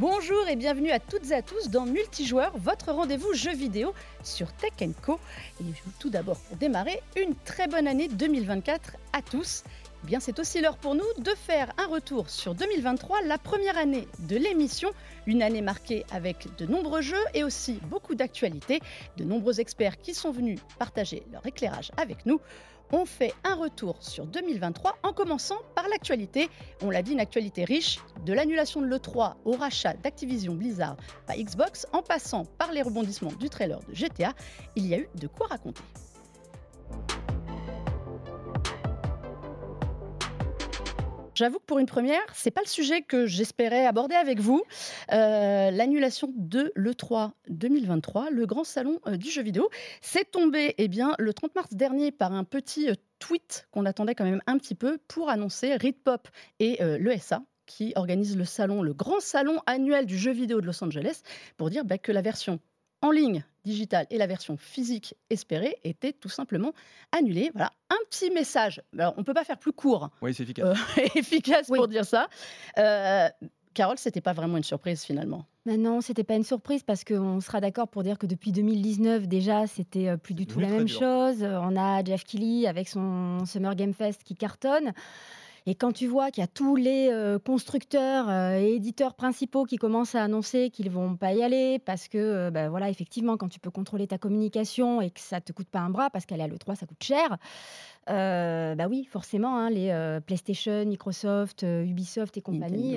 Bonjour et bienvenue à toutes et à tous dans Multijoueur, votre rendez-vous jeu vidéo sur Tech Co. Et tout d'abord pour démarrer, une très bonne année 2024 à tous. Eh bien, c'est aussi l'heure pour nous de faire un retour sur 2023, la première année de l'émission, une année marquée avec de nombreux jeux et aussi beaucoup d'actualités, de nombreux experts qui sont venus partager leur éclairage avec nous on fait un retour sur 2023 en commençant par l'actualité. On l'a dit, une actualité riche, de l'annulation de l'E3 au rachat d'Activision Blizzard par Xbox, en passant par les rebondissements du trailer de GTA, il y a eu de quoi raconter. J'avoue que pour une première, c'est pas le sujet que j'espérais aborder avec vous. Euh, l'annulation de l'E3 2023, le grand salon euh, du jeu vidéo, c'est tombé eh bien, le 30 mars dernier par un petit euh, tweet qu'on attendait quand même un petit peu pour annoncer Ritpop et l'ESA qui organisent le salon, le grand salon annuel du jeu vidéo de Los Angeles, pour dire bah, que la version en ligne digitale et la version physique espérée étaient tout simplement annulées. Voilà, un petit message. Alors, on ne peut pas faire plus court. Oui, c'est efficace. Euh, efficace pour dire ça. Euh, Carole, c'était pas vraiment une surprise finalement. Non, non, c'était pas une surprise parce qu'on sera d'accord pour dire que depuis 2019 déjà, c'était euh, plus du tout la même chose. On a Jeff Keighley avec son Summer Game Fest qui cartonne. Et quand tu vois qu'il y a tous les euh, constructeurs euh, et éditeurs principaux qui commencent à annoncer qu'ils vont pas y aller parce que, euh, bah, voilà, effectivement, quand tu peux contrôler ta communication et que ça te coûte pas un bras parce qu'aller à l'E3, ça coûte cher, bah oui, forcément, hein, les PlayStation, Microsoft, Ubisoft et compagnie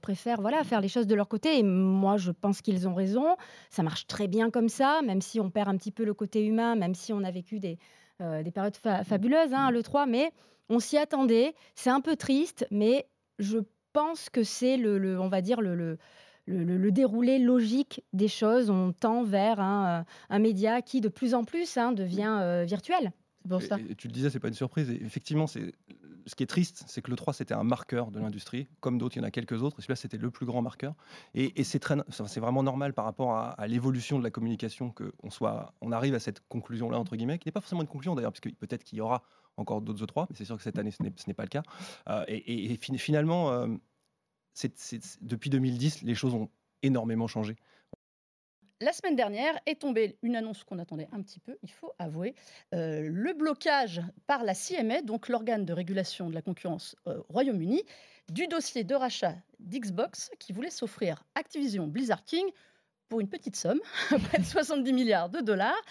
préfèrent voilà, faire les choses de leur côté. Et moi, je pense qu'ils ont raison. Ça marche très bien comme ça, même si on perd un petit peu le côté humain, même si on a vécu des, des périodes fabuleuses hein, à l'E3. Mais on s'y attendait. C'est un peu triste, mais je pense que c'est le, on va dire le, le déroulé logique des choses. On tend vers un, média qui de plus en plus hein, devient euh, virtuel. Et, tu le disais, c'est pas une surprise. effectivement, c'est ce qui est triste, c'est que le 3 c'était un marqueur de l'industrie, comme d'autres, il y en a quelques autres. Celui-là, c'était le plus grand marqueur. Et, c'est vraiment normal par rapport à, l'évolution de la communication qu'on soit, arrive à cette conclusion-là entre guillemets, qui n'est pas forcément une conclusion d'ailleurs, puisque peut-être qu'il y aura encore d'autres E3, mais c'est sûr que cette année, ce n'est pas le cas. Euh, et, finalement, euh, depuis 2010, les choses ont énormément changé. La semaine dernière est tombée une annonce qu'on attendait un petit peu, il faut avouer, euh, le blocage par la CMA, donc l'organe de régulation de la concurrence au Royaume-Uni, du dossier de rachat d'Xbox qui voulait s'offrir Activision Blizzard King pour une petite somme, près de 70 milliards de dollars.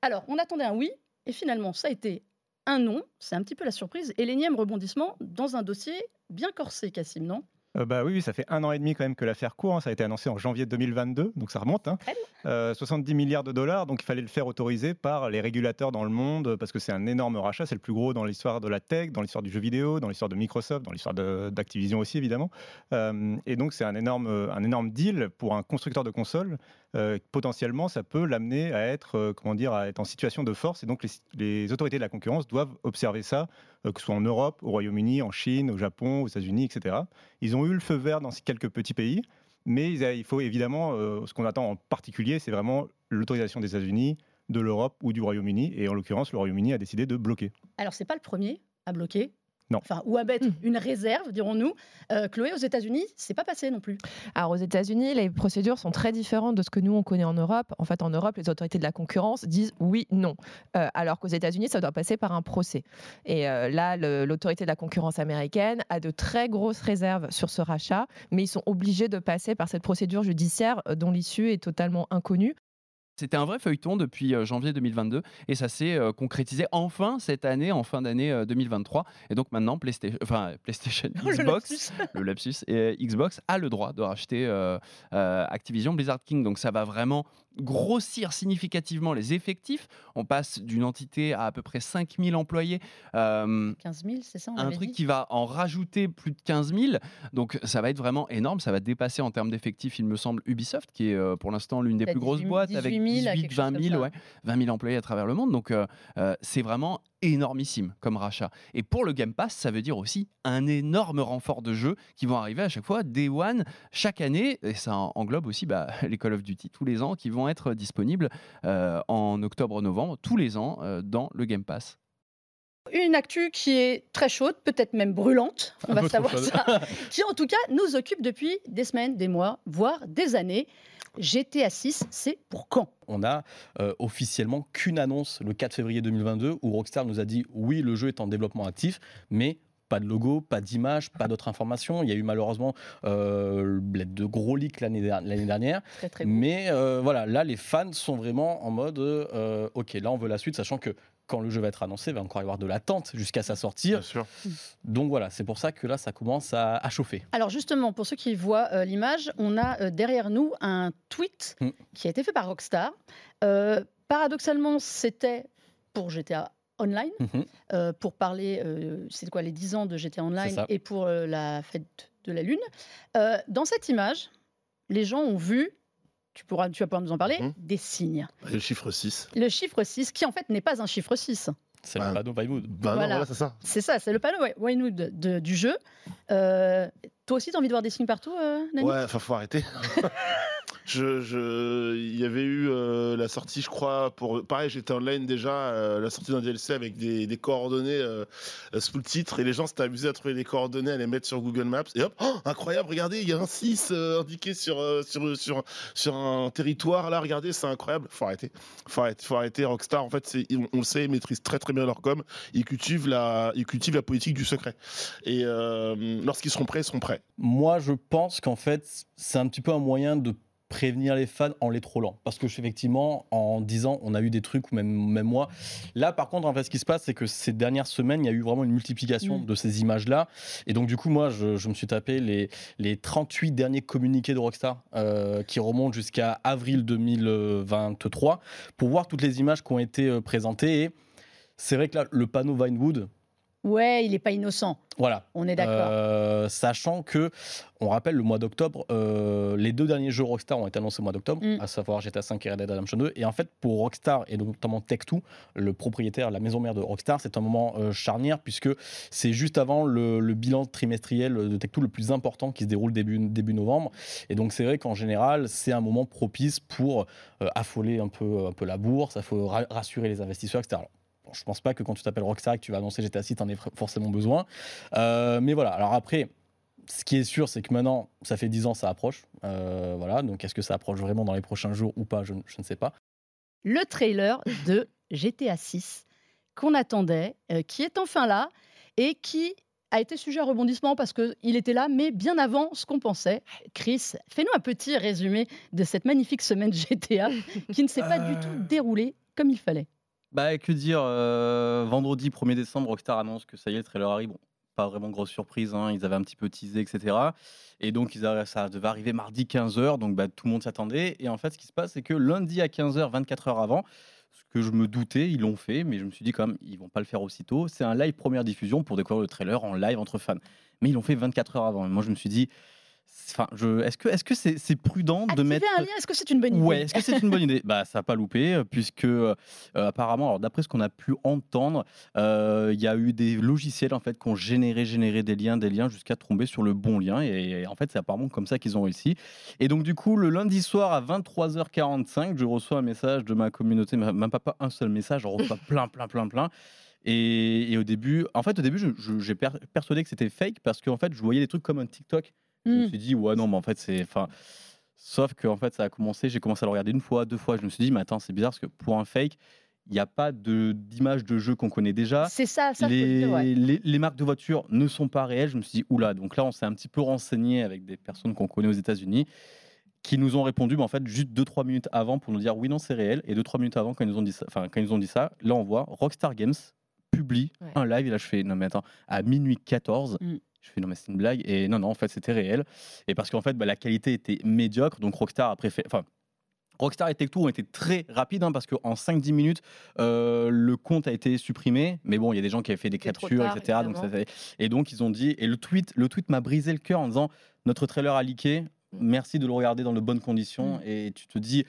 Alors, on attendait un oui, et finalement, ça a été un non. C'est un petit peu la surprise. Et l'énième rebondissement dans un dossier bien corsé, Cassim, non? euh, bah oui, ça fait un an et demi quand même que l'affaire court. Hein. Ça a été annoncé en janvier 2022, donc ça remonte. 70 hein. euh, milliards de dollars, donc il fallait le faire autoriser par les régulateurs dans le monde parce que c'est un énorme rachat. C'est le plus gros dans l'histoire de la tech, dans l'histoire du jeu vidéo, dans l'histoire de Microsoft, dans l'histoire d'Activision aussi évidemment. Euh, et donc c'est un énorme, un énorme deal pour un constructeur de consoles. potentiellement, ça peut l'amener à être, comment dire, à être en situation de force. Et donc les, autorités de la concurrence doivent observer ça, que ce soit en Europe, au Royaume-Uni, en Chine, au Japon, aux États-Unis, etc. Ils ont eu le feu vert dans quelques petits pays, mais il faut évidemment, euh, ce qu'on attend en particulier, c'est vraiment l'autorisation des États-Unis, de l'Europe ou du Royaume-Uni, et en l'occurrence, le Royaume-Uni a décidé de bloquer. Alors, c'est pas le premier à bloquer. Non. Enfin, ou à mettre hmm. une réserve, dirons-nous. Euh, Chloé, aux États-Unis, c'est pas passé non plus. Alors, aux États-Unis, les procédures sont très différentes de ce que nous, on connaît en Europe. En fait, en Europe, les autorités de la concurrence disent oui, non. Euh, alors qu'aux États-Unis, ça doit passer par un procès. Et euh, là, l'autorité de la concurrence américaine a de très grosses réserves sur ce rachat, mais ils sont obligés de passer par cette procédure judiciaire dont l'issue est totalement inconnue. C'était un vrai feuilleton depuis euh, janvier 2022 et ça s'est euh, concrétisé enfin cette année, en fin d'année 2023. Euh, et donc maintenant, PlayStation, enfin, PlayStation Xbox, le lapsus, et Xbox a le droit de racheter Activision Blizzard King. Donc ça va vraiment grossir significativement les effectifs. On passe d'une entité à à peu près 5000 employés. 15 000, c'est ça Un truc qui va en rajouter plus de 15 000. Donc ça va être vraiment énorme. Ça va dépasser en termes d'effectifs, il me semble, Ubisoft, qui est pour l'instant l'une des plus grosses boîtes avec 18, 20 000, ouais, 20 000 employés à travers le monde. Donc, euh, euh, c'est vraiment énormissime comme rachat. Et pour le Game Pass, ça veut dire aussi un énorme renfort de jeux qui vont arriver à chaque fois, Day One, chaque année. Et ça englobe aussi bah, les Call of Duty tous les ans qui vont être disponibles euh, en octobre-novembre, tous les ans, dans le Game Pass. une actu qui est très chaude, peut-être même brûlante, on va savoir ça, qui en tout cas nous occupe depuis des semaines, des mois, voire des années. GTA 6, c'est pour quand? On a euh, officiellement qu'une annonce le 4 février 2022 où Rockstar nous a dit oui, le jeu est en développement actif, mais pas de logo, pas d'image, pas d'autres informations. Il y a eu malheureusement euh, de gros leaks l'année dernière. mais euh, voilà, là, les fans sont vraiment en mode euh, ok, là, on veut la suite, sachant que quand le jeu va être annoncé, il va encore y avoir de l'attente jusqu'à sa sortie. Donc voilà, c'est pour ça que là, ça commence à, chauffer. Alors justement, pour ceux qui voient euh, l'image, on a euh, derrière nous un tweet mm. qui a été fait par Rockstar. Euh, paradoxalement, c'était pour GTA Online, mm-hmm. pour parler, c'est quoi, les 10 ans de GTA Online et pour la fête de la Lune. dans cette image, les gens ont vu tu, pourras, tu vas pouvoir nous en parler, mhm. des signes. Le chiffre 6. Le chiffre 6, qui en fait n'est pas un chiffre 6. C'est le bah, panneau Winewood. Bah voilà. c'est ça. C'est ça, c'est le panneau Winewood du jeu. Euh, toi aussi, tu as envie de voir des signes partout, euh, Nani? Ouais, enfin, faut arrêter. Il y avait eu euh, la sortie, je crois, pour pareil, j'étais online déjà, euh, la sortie d'un DLC avec des, des coordonnées euh, sous le titre, et les gens s'étaient amusés à trouver les coordonnées, à les mettre sur Google Maps, et hop, oh, incroyable, regardez, il y a un 6 indiqué sur, sur, sur, sur un territoire, là, regardez, c'est incroyable. Faut arrêter, faut arrêter, faut arrêter. Rockstar, en fait, on, on, le sait, ils maîtrisent très très bien leur com, ils cultivent la, ils cultivent la politique du secret, et lorsqu'ils seront prêts, ils seront prêts. Moi, je pense qu'en fait, c'est un petit peu un moyen de prévenir les fans en les trollant. Parce que effectivement, en 10 ans, on a eu des trucs, ou même, même moi. Là, par contre, en fait, ce qui se passe, c'est que ces dernières semaines, il y a eu vraiment une multiplication mm. de ces images-là. Et donc, du coup, moi, je, me suis tapé les, les 38 derniers communiqués de Rockstar euh, qui remontent jusqu'à avril 2023 pour voir toutes les images qui ont été euh, présentées. Et c'est vrai que là, le panneau Vinewood, Ouais, il n'est pas innocent. Voilà. On est d'accord. Euh, sachant que, on rappelle, le mois d'octobre, euh, les deux derniers jeux Rockstar ont été annoncés au mois d'octobre, mm. à savoir GTA V et Red Dead Redemption 2. Et en fait, pour Rockstar, et notamment Tech2, le propriétaire, la maison mère de Rockstar, c'est un moment euh, charnière, puisque c'est juste avant le, bilan trimestriel de Tech2 le plus important qui se déroule début, début novembre. Et donc, c'est vrai qu'en général, c'est un moment propice pour affoler un peu, un peu la bourse, il faut rassurer les investisseurs, etc. Bon, je pense pas que quand tu t'appelles Rockstar et que tu vas annoncer GTA 6, tu en aies forcément besoin. Euh, mais voilà, alors après, ce qui est sûr, c'est que maintenant, ça fait 10 ans, ça approche. Euh, voilà, donc est-ce que ça approche vraiment dans les prochains jours ou pas je, ne sais pas. Le trailer de GTA 6 qu'on attendait, euh, qui est enfin là et qui a été sujet à rebondissement parce qu'il était là, mais bien avant ce qu'on pensait. Chris, fais-nous un petit résumé de cette magnifique semaine GTA qui ne s'est pas du tout déroulée comme il fallait. Bah, que dire euh, Vendredi 1er décembre, Rockstar annonce que ça y est, le trailer arrive. Bon, pas vraiment grosse surprise, hein, ils avaient un petit peu teasé, etc. Et donc, ils ça devait arriver mardi 15h, donc bah, tout le monde s'attendait. Et en fait, ce qui se passe, c'est que lundi à 15h, 24 heures avant, ce que je me doutais, ils l'ont fait, mais je me suis dit quand même, ils vont pas le faire aussitôt. C'est un live première diffusion pour découvrir le trailer en live entre fans. Mais ils l'ont fait 24 heures avant. Moi, je me suis dit, Enfin, je... Est-ce que est-ce que c'est c'est prudent de mettre un lien Est-ce que c'est une bonne idée Ouais, est-ce que c'est une bonne idée? Bah, ça n'a pas loupé euh, puisque euh, apparemment, alors d'après ce qu'on a pu entendre, euh, il y a eu des logiciels en fait qui ont généré généré des liens, des liens jusqu'à tomber sur le bon lien et, en fait, c'est apparemment comme ça qu'ils ont réussi. Et donc du coup, le lundi soir à 23h45, je reçois un message de ma communauté, même pas, pas un seul message, je reçois plein plein plein plein. Et, au début, en fait, au début, j'ai persuadé que c'était fake parce qu'en fait, je voyais des trucs comme un TikTok je me mmh. suis dit, ouais, non, mais en fait, c'est. Enfin, sauf que en fait, ça a commencé, j'ai commencé à le regarder une fois, deux fois. Je me suis dit, mais attends, c'est bizarre parce que pour un fake, il n'y a pas d'image de, jeu qu'on connaît déjà. C'est ça, ça les, dire, les, marques de voitures ne sont pas réelles. Je me suis dit, oula, donc là, on s'est un petit peu renseigné avec des personnes qu'on connaît aux États-Unis qui nous ont répondu, mais en fait, juste 2-3 minutes avant pour nous dire, oui, non, c'est réel. Et 2-3 minutes avant, quand ils, nous ont dit ça, quand ils nous ont dit ça, là, on voit Rockstar Games publie un live. Et là, je fais, non, mais attends, à minuit 14, je fais non, mais c'est une blague. Et non, non, en fait, c'était réel. Et parce qu'en fait, bah, la qualité était médiocre. Donc Rockstar a préféré. Enfin, Rockstar et Tech2 ont été très rapides hein, parce qu'en 5-10 minutes, euh, le compte a été supprimé. Mais bon, il y a des gens qui avaient fait des captures, etc. Donc et donc, ils ont dit. Et le tweet, le tweet m'a brisé le cœur en disant Notre trailer a leaké. Merci de le regarder dans de bonnes conditions. Mm. Et tu te dis.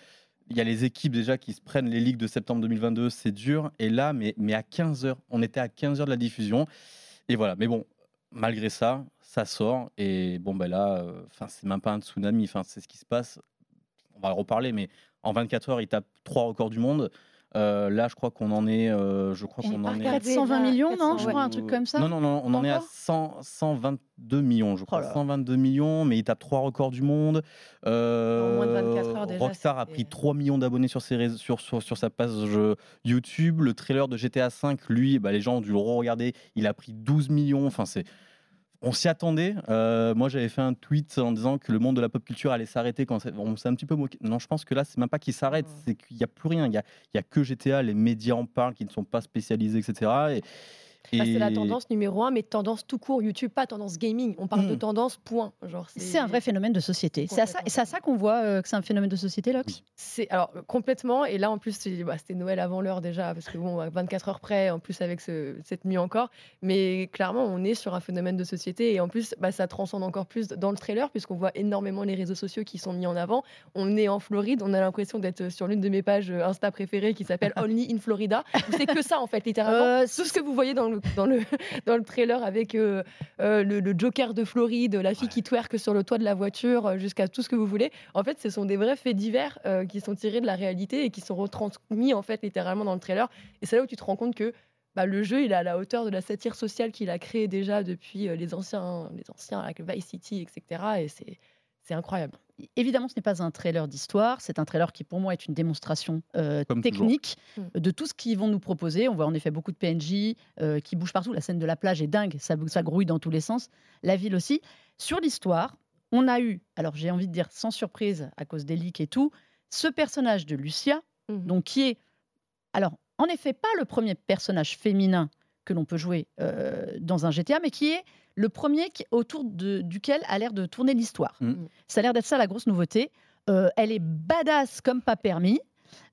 Il y a les équipes déjà qui se prennent les ligues de septembre 2022, c'est dur. Et là, mais, mais à 15h, on était à 15h de la diffusion. Et voilà. Mais bon, malgré ça, ça sort. Et bon, ben là, euh, c'est même pas un tsunami. C'est ce qui se passe. On va reparler, mais en 24 heures, il tape trois records du monde. Là, je crois qu'on en est, je crois qu'on en est 420 millions, non Je crois un truc comme ça. Non, non, non, on en est à 100, 122 millions, je crois. 122 millions, mais il tape trois records du monde. Euh, moins de 24 heures déjà. Rockstar a pris 3 millions d'abonnés sur, sur, sur, sur, sa page YouTube. Le trailer de GTA V, lui, bah, les gens ont dû le re-regarder. Il a pris 12 millions. Enfin, c'est on s'y attendait. Euh, moi, j'avais fait un tweet en disant que le monde de la pop culture allait s'arrêter quand on s'est un petit peu moqué. Non, je pense que là, c'est même pas qu'il s'arrête, c'est qu'il n'y a plus rien. Il y a, a que GTA, les médias en parlent, qui ne sont pas spécialisés, etc. Et, c'est la tendance numéro un, mais tendance tout court YouTube, pas tendance gaming. On parle de hmm. tendance point. C'est un vrai phénomène de société. C'est à ça, ça qu'on voit euh, que c'est un phénomène de société, là C'est alors complètement. Et là, en plus, bah, c'était Noël avant l'heure déjà, parce que bon, 24 heures près, en plus avec cette nuit encore. Mais clairement, on est sur un phénomène de société. Et en plus, bah, ça transcende encore plus dans le trailer, puisqu'on voit énormément les réseaux sociaux qui sont mis en avant. On est en Floride, on a l'impression d'être sur l'une de mes pages Insta préférées qui s'appelle Only in Florida. C'est que ça, en fait, littéralement. Euh, Tout ce que vous voyez dans le dans le, dans le trailer avec euh, euh, le, Joker de Floride, la fille qui twerk sur le toit de la voiture, euh, jusqu'à tout ce que vous voulez. En fait, ce sont des vrais faits divers qui sont tirés de la réalité et qui sont retransmis en fait littéralement dans le trailer. Et c'est là où tu te rends compte que bah, le jeu, il est à la hauteur de la satire sociale qu'il a créée déjà depuis les anciens, les anciens avec Vice City, etc. Et c'est c'est incroyable. Évidemment, ce n'est pas un trailer d'histoire, c'est un trailer qui pour moi est une démonstration euh, technique mm. de tout ce qu'ils vont nous proposer. On voit en effet beaucoup de PNJ euh, qui bougent partout. La scène de la plage est dingue, ça, ça grouille dans tous les sens. La ville aussi. Sur l'histoire, on a eu, alors j'ai envie de dire sans surprise à cause des leaks et tout, ce personnage de Lucia, mm. donc qui est, alors en effet pas le premier personnage féminin que l'on peut jouer euh, dans un GTA, mais qui est le premier autour duquel a l'air de tourner l'histoire. Mm. Ça a l'air d'être ça la grosse nouveauté. Euh, elle est badass comme pas permis.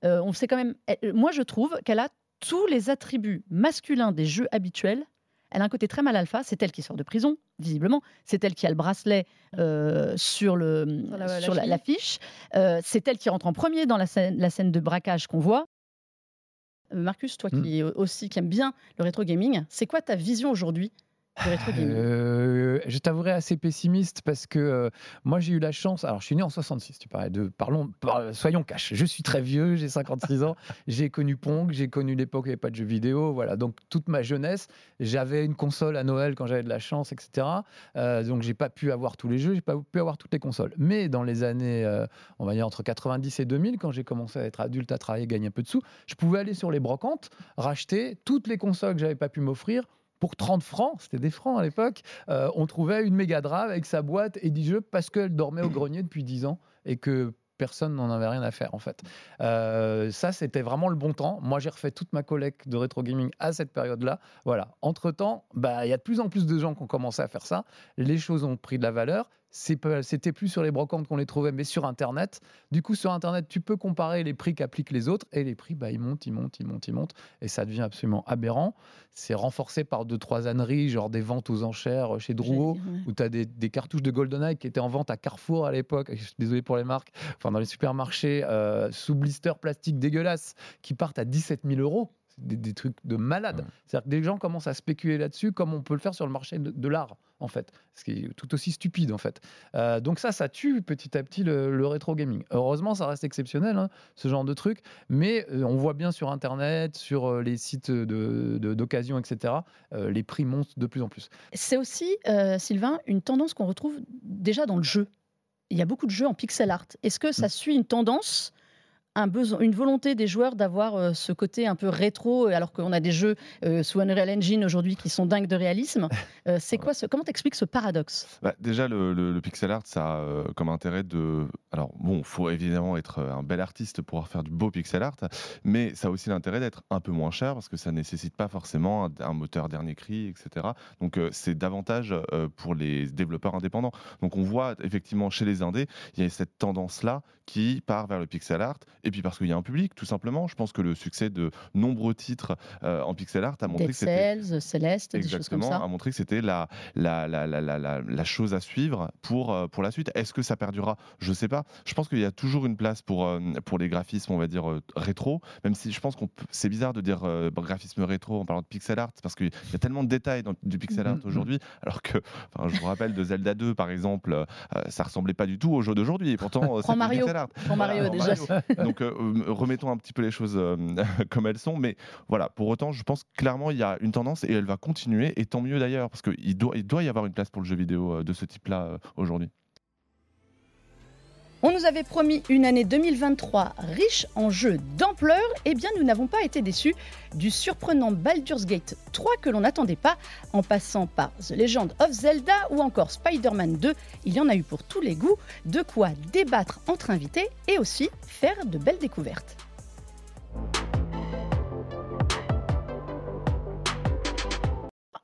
Euh, on sait quand même. moi, je trouve qu'elle a tous les attributs masculins des jeux habituels. Elle a un côté très mal alpha. C'est elle qui sort de prison, visiblement. C'est elle qui a le bracelet euh, sur le sur l'affiche. c'est elle qui rentre en premier dans la scène, la scène de braquage qu'on voit. Marcus, toi mm. qui aussi qui aime bien le rétro gaming, c'est quoi ta vision aujourd'hui euh, je t'avouerai assez pessimiste parce que euh, moi j'ai eu la chance. Alors je suis né en 66, tu parlais de. Parlons, soyons cash. Je suis très vieux, j'ai 56 ans. J'ai connu Pong, j'ai connu l'époque où il n'y avait pas de jeux vidéo. Voilà, donc toute ma jeunesse, j'avais une console à Noël quand j'avais de la chance, etc. Euh, donc j'ai pas pu avoir tous les jeux, j'ai pas pu avoir toutes les consoles. Mais dans les années, euh, on va dire entre 90 et 2000, quand j'ai commencé à être adulte, à travailler, gagner un peu de sous, je pouvais aller sur les brocantes, racheter toutes les consoles que j'avais pas pu m'offrir pour 30 francs, c'était des francs à l'époque, euh, on trouvait une Mega Drive avec sa boîte et 10 jeux parce qu'elle dormait au grenier depuis 10 ans et que personne n'en avait rien à faire en fait. Euh, ça, c'était vraiment le bon temps. Moi, j'ai refait toute ma collecte de rétro gaming à cette période-là. Voilà. Entre temps, bah, il y a de plus en plus de gens qui ont commencé à faire ça. Les choses ont pris de la valeur c'était plus sur les brocantes qu'on les trouvait, mais sur Internet. Du coup, sur Internet, tu peux comparer les prix qu'appliquent les autres, et les prix, bah, ils montent, ils montent, ils montent, ils montent, et ça devient absolument aberrant. C'est renforcé par deux, trois âneries, genre des ventes aux enchères chez Drouot, où tu as des, cartouches de GoldenEye qui étaient en vente à Carrefour à l'époque, je suis désolé pour les marques, enfin dans les supermarchés, euh, sous blister plastique dégueulasse, qui partent à 17 000 euros des, trucs de malade. C'est-à-dire que des gens commencent à spéculer là-dessus comme on peut le faire sur le marché de, l'art, en fait. Ce qui est tout aussi stupide, en fait. Euh, donc ça, ça tue petit à petit le, rétro gaming. Heureusement, ça reste exceptionnel, hein, ce genre de truc. Mais euh, on voit bien sur Internet, sur euh, les sites d'occasion, de, etc., les prix montent de plus en plus. C'est aussi, Sylvain, une tendance qu'on retrouve déjà dans le jeu. Il y a beaucoup de jeux en pixel art. Est-ce que ça mm. suit une tendance un besoin, une volonté des joueurs d'avoir euh, ce côté un peu rétro, alors qu'on a des jeux euh, sous Unreal Engine aujourd'hui qui sont dingues de réalisme. Euh, c'est quoi ce, Comment t'expliques ce paradoxe? Bah, Déjà, le, pixel art, ça a comme intérêt de. Alors, bon, il faut évidemment être un bel artiste pour pouvoir faire du beau pixel art, mais ça a aussi l'intérêt d'être un peu moins cher parce que ça nécessite pas forcément un, moteur dernier cri, etc. Donc, c'est davantage pour les développeurs indépendants. Donc, on voit effectivement chez les indés, il y a cette tendance-là qui part vers le pixel art et puis parce qu'il y a un public, tout simplement. Je pense que le succès de nombreux titres euh, en pixel art a montré que c'était Céleste, des choses comme ça. a montré que c'était la la, la, la, la, chose à suivre pour euh, pour la suite. Est-ce que ça perdurera? Je sais pas. Je pense qu'il y a toujours une place pour euh, pour les graphismes, on va dire rétro. Même si je pense qu'on c'est bizarre de dire graphisme rétro en parlant de pixel art parce qu'il y a tellement de détails dans du pixel art mm-hmm. aujourd'hui, alors que je vous rappelle de Zelda 2 par exemple, ça ressemblait pas du tout au jeu d'aujourd'hui. Pourtant, c'est Mario. Pixel art. Mario déjà. Donc Donc remettons un petit peu les choses comme elles sont. Mais voilà, pour autant, je pense clairement il y a une tendance et elle va continuer. Et tant mieux d'ailleurs, parce qu'il doit, il doit y avoir une place pour le jeu vidéo de ce type-là aujourd'hui. On nous avait promis une année 2023 riche en jeux d'ampleur, et eh bien nous n'avons pas été déçus du surprenant Baldur's Gate 3 que l'on n'attendait pas, en passant par The Legend of Zelda ou encore Spider-Man 2, il y en a eu pour tous les goûts, de quoi débattre entre invités et aussi faire de belles découvertes.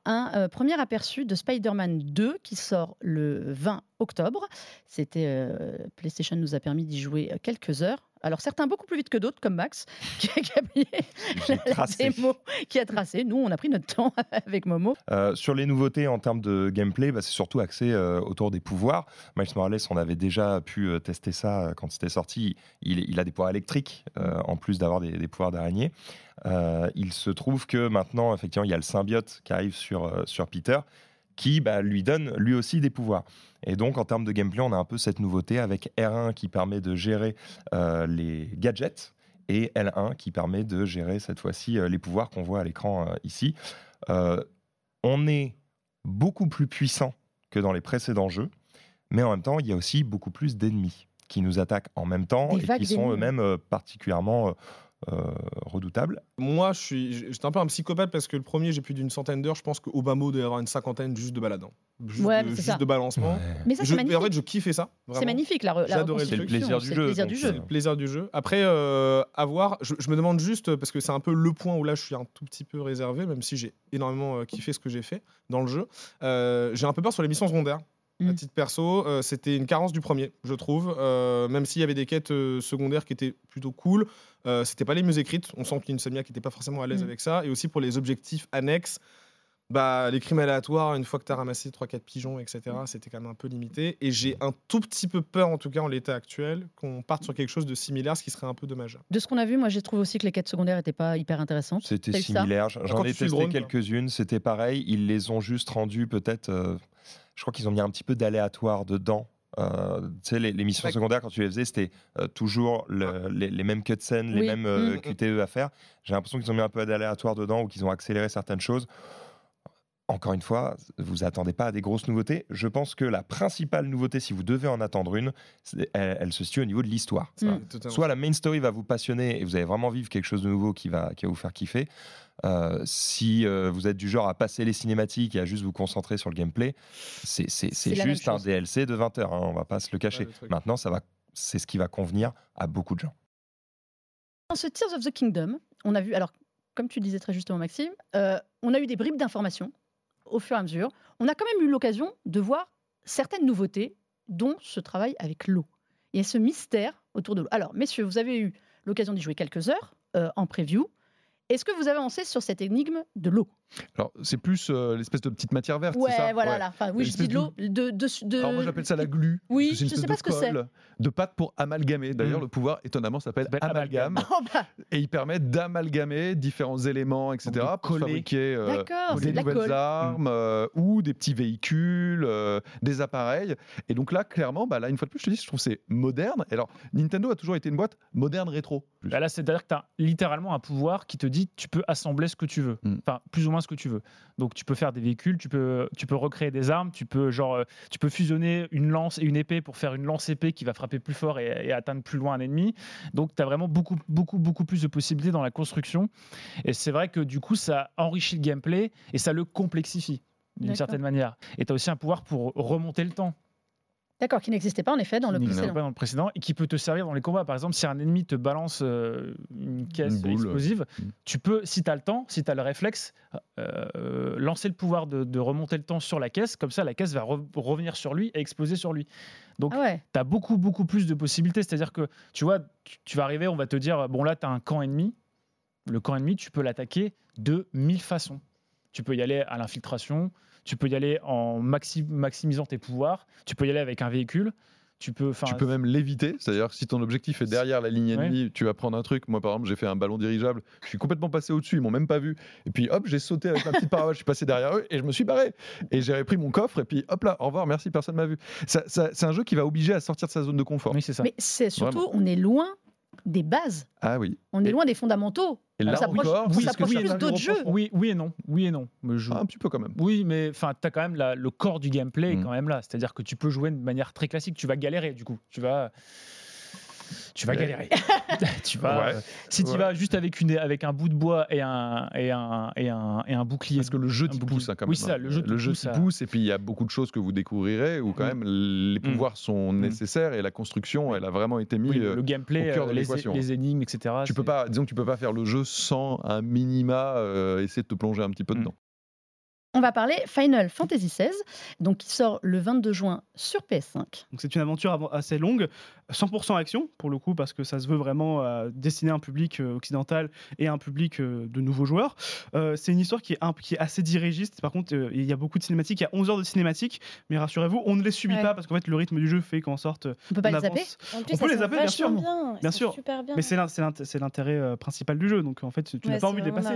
Un euh, premier aperçu de Spider-Man 2 qui sort le 20 octobre. C'était euh, PlayStation nous a permis d'y jouer euh, quelques heures. Alors certains beaucoup plus vite que d'autres, comme Max, qui a tracé. qui a tracé. Nous, on a pris notre temps avec Momo. sur les nouveautés en termes de gameplay, bah, c'est surtout axé autour des pouvoirs. Miles Morales, on avait déjà pu tester ça quand c'était sorti. Il, a des pouvoirs électriques, en plus d'avoir des, des, pouvoirs d'araignée. Euh, il se trouve que maintenant, effectivement, il y a le symbiote qui arrive sur, euh, sur Peter qui bah, lui donne lui aussi des pouvoirs. Et donc, en termes de gameplay, on a un peu cette nouveauté avec R1 qui permet de gérer euh, les gadgets et L1 qui permet de gérer cette fois-ci les pouvoirs qu'on voit à l'écran ici. on est beaucoup plus puissant que dans les précédents jeux, mais en même temps, il y a aussi beaucoup plus d'ennemis qui nous attaquent en même temps et qui sont eux-mêmes particulièrement euh, redoutable. Moi, je suis, j'étais un peu un psychopathe parce que le premier, j'ai plus d'une centaine d'heures. Je pense qu'Obama doit y avoir une cinquantaine juste de balade, juste, de, balancement. Mais ça, c'est magnifique. En fait, je kiffais ça. C'est magnifique la, la C'est le plaisir du jeu. C'est le plaisir du jeu. Après, euh, avoir, je, me demande juste parce que c'est un peu le point où là, je suis un tout petit peu réservé, même si j'ai énormément euh, kiffé ce que j'ai fait dans le jeu. j'ai un peu peur sur les missions secondaires. À mm. titre perso, euh, c'était une carence du premier, je trouve. Euh, même s'il y avait des quêtes euh, secondaires qui étaient plutôt cool, c'était pas les mieux écrites. On sent qu'Insomniac qui n'était pas forcément à l'aise mm. avec ça. Et aussi pour les objectifs annexes, bah, les crimes aléatoires, une fois que tu as ramassé 3-4 pigeons, etc., mm. c'était quand même un peu limité. Et j'ai un tout petit peu peur, en tout cas en l'état actuel, qu'on parte sur quelque chose de similaire, ce qui serait un peu dommage. De ce qu'on a vu, moi j'ai trouvé aussi que les quêtes secondaires n'étaient pas hyper intéressantes. C'était similaire. J'en ai testé quelques-unes, c'était pareil. Ils les ont juste rendues peut-être je crois qu'ils ont mis un petit peu d'aléatoire dedans. Euh, tu sais, les, missions secondaires, quand tu les faisais, c'était euh, toujours les, mêmes cutscenes, les mêmes euh, mm. QTE à faire. J'ai l'impression qu'ils ont mis un peu d'aléatoire dedans ou qu'ils ont accéléré certaines choses. Encore une fois, vous attendez pas à des grosses nouveautés. Je pense que la principale nouveauté, si vous devez en attendre une, elle, se situe au niveau de l'histoire. Mm. Soit la main story va vous passionner et vous allez vraiment vivre quelque chose de nouveau qui va, qui va vous faire kiffer. Euh, si euh, vous êtes du genre à passer les cinématiques et à juste vous concentrer sur le gameplay, c'est juste un DLC de 20 heures, hein, on va pas se le cacher. Maintenant, ça va, c'est ce qui va convenir à beaucoup de gens. Dans ce Tears of the Kingdom, on a vu, alors comme tu disais très justement Maxime, euh, on a eu des bribes d'informations au fur et à mesure. On a quand même eu l'occasion de voir certaines nouveautés, dont ce travail avec l'eau. Il y a ce mystère autour de l'eau. Alors, messieurs, vous avez eu l'occasion d'y jouer quelques heures en preview. Est-ce que vous avez avancé sur cette énigme de l'eau? Alors, c'est plus euh, l'espèce de petite matière verte, ouais, c'est ça voilà, Là. Enfin, oui, je dis de l'eau. De, de, Alors, moi, j'appelle ça la glu. Oui, je ne sais pas ce que c'est. De pâte pour amalgamer. D'ailleurs, mm. le pouvoir, étonnamment, s'appelle amalgame. Oh, bah. Et il permet d'amalgamer différents éléments, etc. pour fabriquer euh, des nouvelles armes euh, ou des petits véhicules, des appareils. Et donc là, clairement, bah, là, une fois de plus, je te dis, je trouve c'est moderne. alors, Nintendo a toujours été une boîte moderne rétro. Bah, là, c'est-à-dire que tu as littéralement un pouvoir qui te dit tu peux assembler ce que tu veux. Mm. Enfin, plus ou moins ce que tu veux. Donc tu peux faire des véhicules, tu peux, tu peux recréer des armes, tu peux, genre, euh, tu peux fusionner une lance et une épée pour faire une lance épée qui va frapper plus fort et, atteindre plus loin un ennemi. Donc tu as vraiment beaucoup, beaucoup, beaucoup plus de possibilités dans la construction. Et c'est vrai que du coup, ça enrichit le gameplay et ça le complexifie d'une certaine manière. Et tu as aussi un pouvoir pour remonter le temps. D'accord, qui n'existait pas en effet dans le précédent. Pas dans le précédent et qui peut te servir dans les combats. Par exemple, si un ennemi te balance euh, une caisse explosive, mm. tu peux, si tu as le temps, si tu as le réflexe, euh, lancer le pouvoir de, remonter le temps sur la caisse. Comme ça, la caisse va revenir sur lui et exploser sur lui. Donc, ah tu as beaucoup, beaucoup plus de possibilités. C'est-à-dire que, tu vois, tu, vas arriver, on va te dire, bon là, tu as un camp ennemi. Le camp ennemi, tu peux l'attaquer de mille façons. Tu peux y aller à l'infiltration, tu peux y aller en maximisant tes pouvoirs. Tu peux y aller avec un véhicule. Tu peux, tu peux même l'éviter, c'est-à-dire si ton objectif est derrière la ligne ennemie, tu vas prendre un truc. Moi, par exemple, j'ai fait un ballon dirigeable, je suis complètement passé au-dessus, ils m'ont même pas vu. Et puis hop, j'ai sauté avec ma petite paravane, je suis passé derrière eux et je me suis barré. Et j'ai repris mon coffre et puis hop là, au revoir, merci, personne m'a vu. c'est un jeu qui va obliger à sortir de sa zone de confort. c'est ça. Mais c'est surtout, on est loin des bases. Ah oui. On est loin des fondamentaux. Et là, on s'approche oui, d'autres jeux. Oui, oui et non. Oui et non. Mais je... ah, un petit peu quand même. Oui, mais enfin, tu as quand même la, le corps du gameplay mm. quand même là. C'est-à-dire que tu peux jouer de manière très classique. Tu vas galérer du coup. Tu vas tu vas galérer. tu vas, ouais. si tu vas juste avec, une, avec un bout de bois et un, et un, et un, et un bouclier. Parce que le jeu t'y pousse hein, quand même. Oui, ça, le jeu, le jeu pousse, et puis il y a beaucoup de choses que vous découvrirez où quand mm. même les mm. pouvoirs sont mm. nécessaires et la construction, elle a vraiment été mise oui, le gameplay, au cœur de l'équation. Les, énigmes, etc. Tu peux pas, disons que tu peux pas faire le jeu sans un minima euh, essayer de te plonger un petit peu dedans. On va parler Final Fantasy XVI, donc qui sort le 22 juin sur PS5. Donc c'est une aventure assez longue, 100% action pour le coup parce que ça se veut vraiment euh, destiner un public euh, occidental et un public euh, de nouveaux joueurs. c'est une histoire qui est, un, qui est assez dirigiste. Par contre, il y a beaucoup de cinématiques, il y a 11 heures de cinématiques, mais rassurez-vous, on ne les subit pas parce qu'en fait le rythme du jeu fait qu'en sorte on peut pas les zapper. on peut les zapper bien sûr, bien, bien sûr. Bien. Mais c'est l'intérêt principal du jeu, donc en fait tu n'as pas envie de les passer.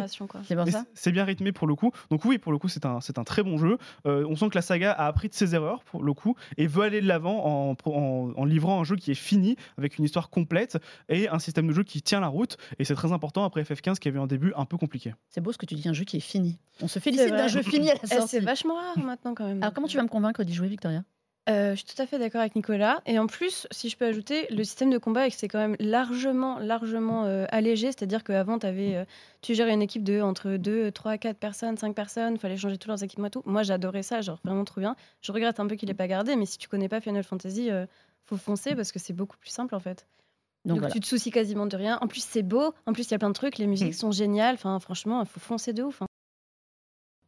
C'est bien rythmé pour le coup. Donc oui, pour le coup c'est c'est un très bon jeu. Euh, on sent que la saga a appris de ses erreurs pour le coup et veut aller de l'avant en, en, livrant un jeu qui est fini avec une histoire complète et un système de jeu qui tient la route. Et c'est très important après FF15 qui avait un début un peu compliqué. C'est beau ce que tu dis, un jeu qui est fini. On se félicite d'un jeu fini à la eh, sortie. C'est vachement rare maintenant quand même. Alors comment tu vas me convaincre d'y jouer, Victoria? Euh, je suis tout à fait d'accord avec Nicolas. Et en plus, si je peux ajouter, le système de combat, c'est quand même largement, largement euh, allégé. C'est-à-dire qu'avant, avais, euh, tu gérais une équipe de entre 2, 3, 4 personnes, 5 personnes. Il fallait changer tous leurs équipements et tout. Moi, j'adorais ça, genre vraiment trop bien. Je regrette un peu qu'il n'ait pas gardé, mais si tu connais pas Final Fantasy, faut foncer parce que c'est beaucoup plus simple en fait. Donc, tu te soucies quasiment de rien. En plus, c'est beau. En plus, il y a plein de trucs. Les musiques mm. sont géniales. Enfin, franchement, il faut foncer de ouf. Hein.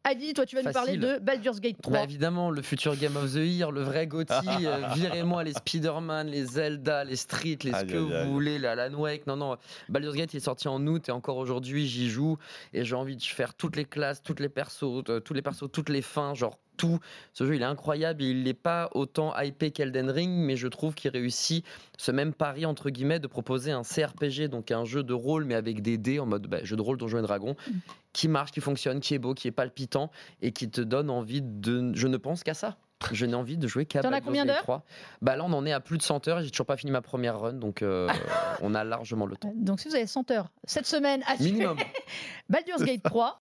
Adi, toi, tu vas nous parler de Baldur's Gate 3. Bah, évidemment, le futur Game of the Year, le vrai Gotti. Euh, virez-moi les Spider-Man, les Zelda, les Street, les ce que vous voulez, la Alan Wake. Non, non, Baldur's Gate il est sorti en août et encore aujourd'hui, j'y joue. Et j'ai envie de faire toutes les classes, toutes les persos, euh, tous les persos, toutes les fins, genre tout. Ce jeu, il est incroyable. Il n'est pas autant hypé qu'Elden Ring, mais je trouve qu'il réussit ce même pari, entre guillemets, de proposer un CRPG, donc un jeu de rôle, mais avec des dés en mode bah, jeu de rôle Donjons et Dragons, mm. qui marche, qui fonctionne, qui est beau, qui est palpitant et qui te donne envie de. Je ne pense qu'à ça. Je n'ai envie de jouer qu'à T'en as combien d'heures Bah là, on en est à plus de 100 heures. J'ai toujours pas fini ma première run, donc euh, on a largement le temps. Donc si vous avez 100 heures cette semaine, à minimum. Baldur's Gate 3.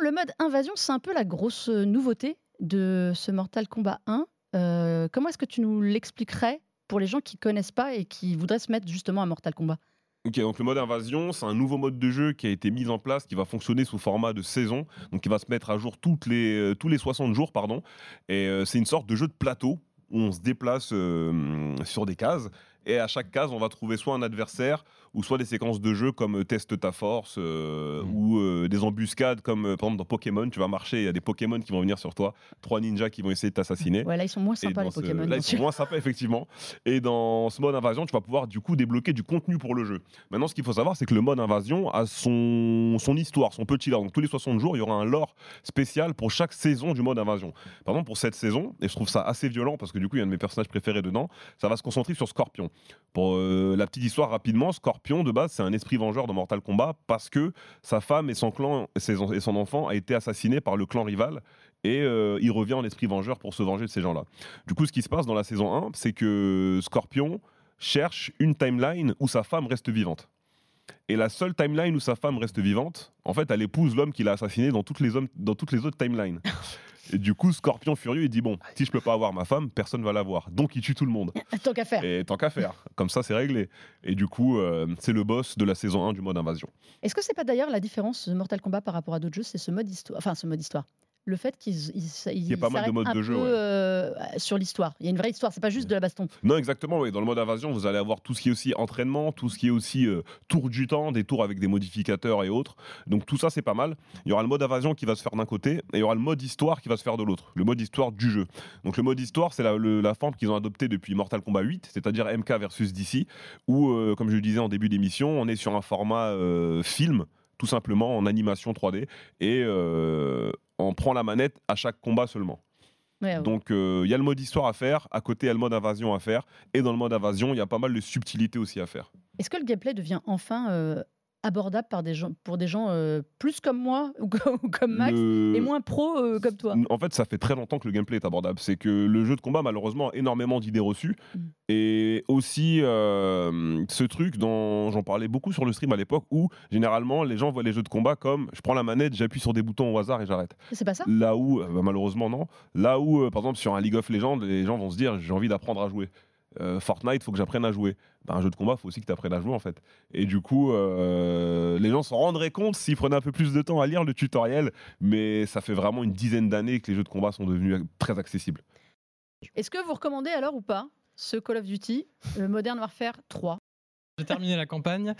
Le mode invasion, c'est un peu la grosse nouveauté de ce Mortal Kombat 1. Euh, comment est-ce que tu nous l'expliquerais pour les gens qui connaissent pas et qui voudraient se mettre justement à Mortal Kombat? Ok, donc le mode invasion, c'est un nouveau mode de jeu qui a été mis en place, qui va fonctionner sous format de saison, donc qui va se mettre à jour les, euh, tous les 60 jours, pardon. Et euh, c'est une sorte de jeu de plateau où on se déplace sur des cases, et à chaque case, on va trouver soit un adversaire, ou soit des séquences de jeu comme euh, Teste ta force euh, mm. ou euh, des embuscades comme par exemple dans Pokémon, tu vas marcher, il y a des Pokémon qui vont venir sur toi, trois ninjas qui vont essayer de t'assassiner. Ouais, là ils sont moins sympas les Pokémon. Là ils sont moins sympas effectivement. Et dans ce mode invasion, tu vas pouvoir du coup débloquer du contenu pour le jeu. Maintenant, ce qu'il faut savoir, c'est que le mode invasion a son, son histoire, son petit lore. Donc tous les 60 jours, il y aura un lore spécial pour chaque saison du mode invasion. Par exemple, pour cette saison, et je trouve ça assez violent parce que du coup, il y a un de mes personnages préférés dedans, ça va se concentrer sur Scorpion. Pour la petite histoire rapidement, Scorpion de base, c'est un esprit vengeur dans Mortal Kombat parce que sa femme et son clan et son enfant a été assassiné par le clan rival et euh, il revient en esprit vengeur pour se venger de ces gens-là. Du coup, ce qui se passe dans la saison 1, c'est que Scorpion cherche une timeline où sa femme reste vivante. Et la seule timeline où sa femme reste vivante, en fait, elle épouse l'homme qu'il a assassiné dans toutes les, hommes, dans toutes les autres timelines. Et du coup, Scorpion furieux, il dit bon, si je peux pas avoir ma femme, personne va l'avoir. Donc il tue tout le monde. Tant qu'à faire. Et tant qu'à faire. Comme ça, c'est réglé. Et du coup, euh, c'est le boss de la saison 1 du mode invasion. Est-ce que c'est pas d'ailleurs la différence de Mortal Kombat par rapport à d'autres jeux, c'est ce mode histoire, enfin ce mode histoire le fait qu'ils il, y a pas mal de modes de jeu euh, sur l'histoire. Il y a une vraie histoire, c'est pas juste de la baston. Non, exactement. Oui. Dans le mode invasion, vous allez avoir tout ce qui est aussi entraînement, tout ce qui est aussi euh, tour du temps, des tours avec des modificateurs et autres. Donc tout ça, c'est pas mal. Il y aura le mode invasion qui va se faire d'un côté et il y aura le mode histoire qui va se faire de l'autre. Le mode histoire du jeu. Donc le mode histoire, c'est la, la, forme qu'ils ont adoptée depuis Mortal Kombat 8, c'est-à-dire MK versus DC, où, euh, comme je le disais en début d'émission, on est sur un format film tout simplement en animation 3D et on prend la manette à chaque combat seulement. Donc euh, il y a le mode histoire à faire, à côté il y a le mode invasion à faire, et dans le mode invasion il y a pas mal de subtilités aussi à faire. Est-ce que le gameplay devient enfin euh, abordable par des gens, pour des gens euh, plus comme moi ou comme, Max et moins pro euh, comme toi En fait, ça fait très longtemps que le gameplay est abordable. C'est que le jeu de combat, malheureusement, a énormément d'idées reçues. Mm. Et aussi, euh, ce truc dont j'en parlais beaucoup sur le stream à l'époque, où généralement les gens voient les jeux de combat comme je prends la manette, j'appuie sur des boutons au hasard et j'arrête. C'est pas ça? Là où, bah, malheureusement, non. Là où, par exemple, sur un League of Legends, les gens vont se dire j'ai envie d'apprendre à jouer. Euh, Fortnite, faut que j'apprenne à jouer. Ben, un jeu de combat, faut aussi que tu apprennes à jouer en fait. Et du coup, euh, les gens s'en rendraient compte s'ils prenaient un peu plus de temps à lire le tutoriel, mais ça fait vraiment une dizaine d'années que les jeux de combat sont devenus très accessibles. Est-ce que vous recommandez alors ou pas ce Call of Duty, Modern Warfare 3 j'ai terminé la campagne.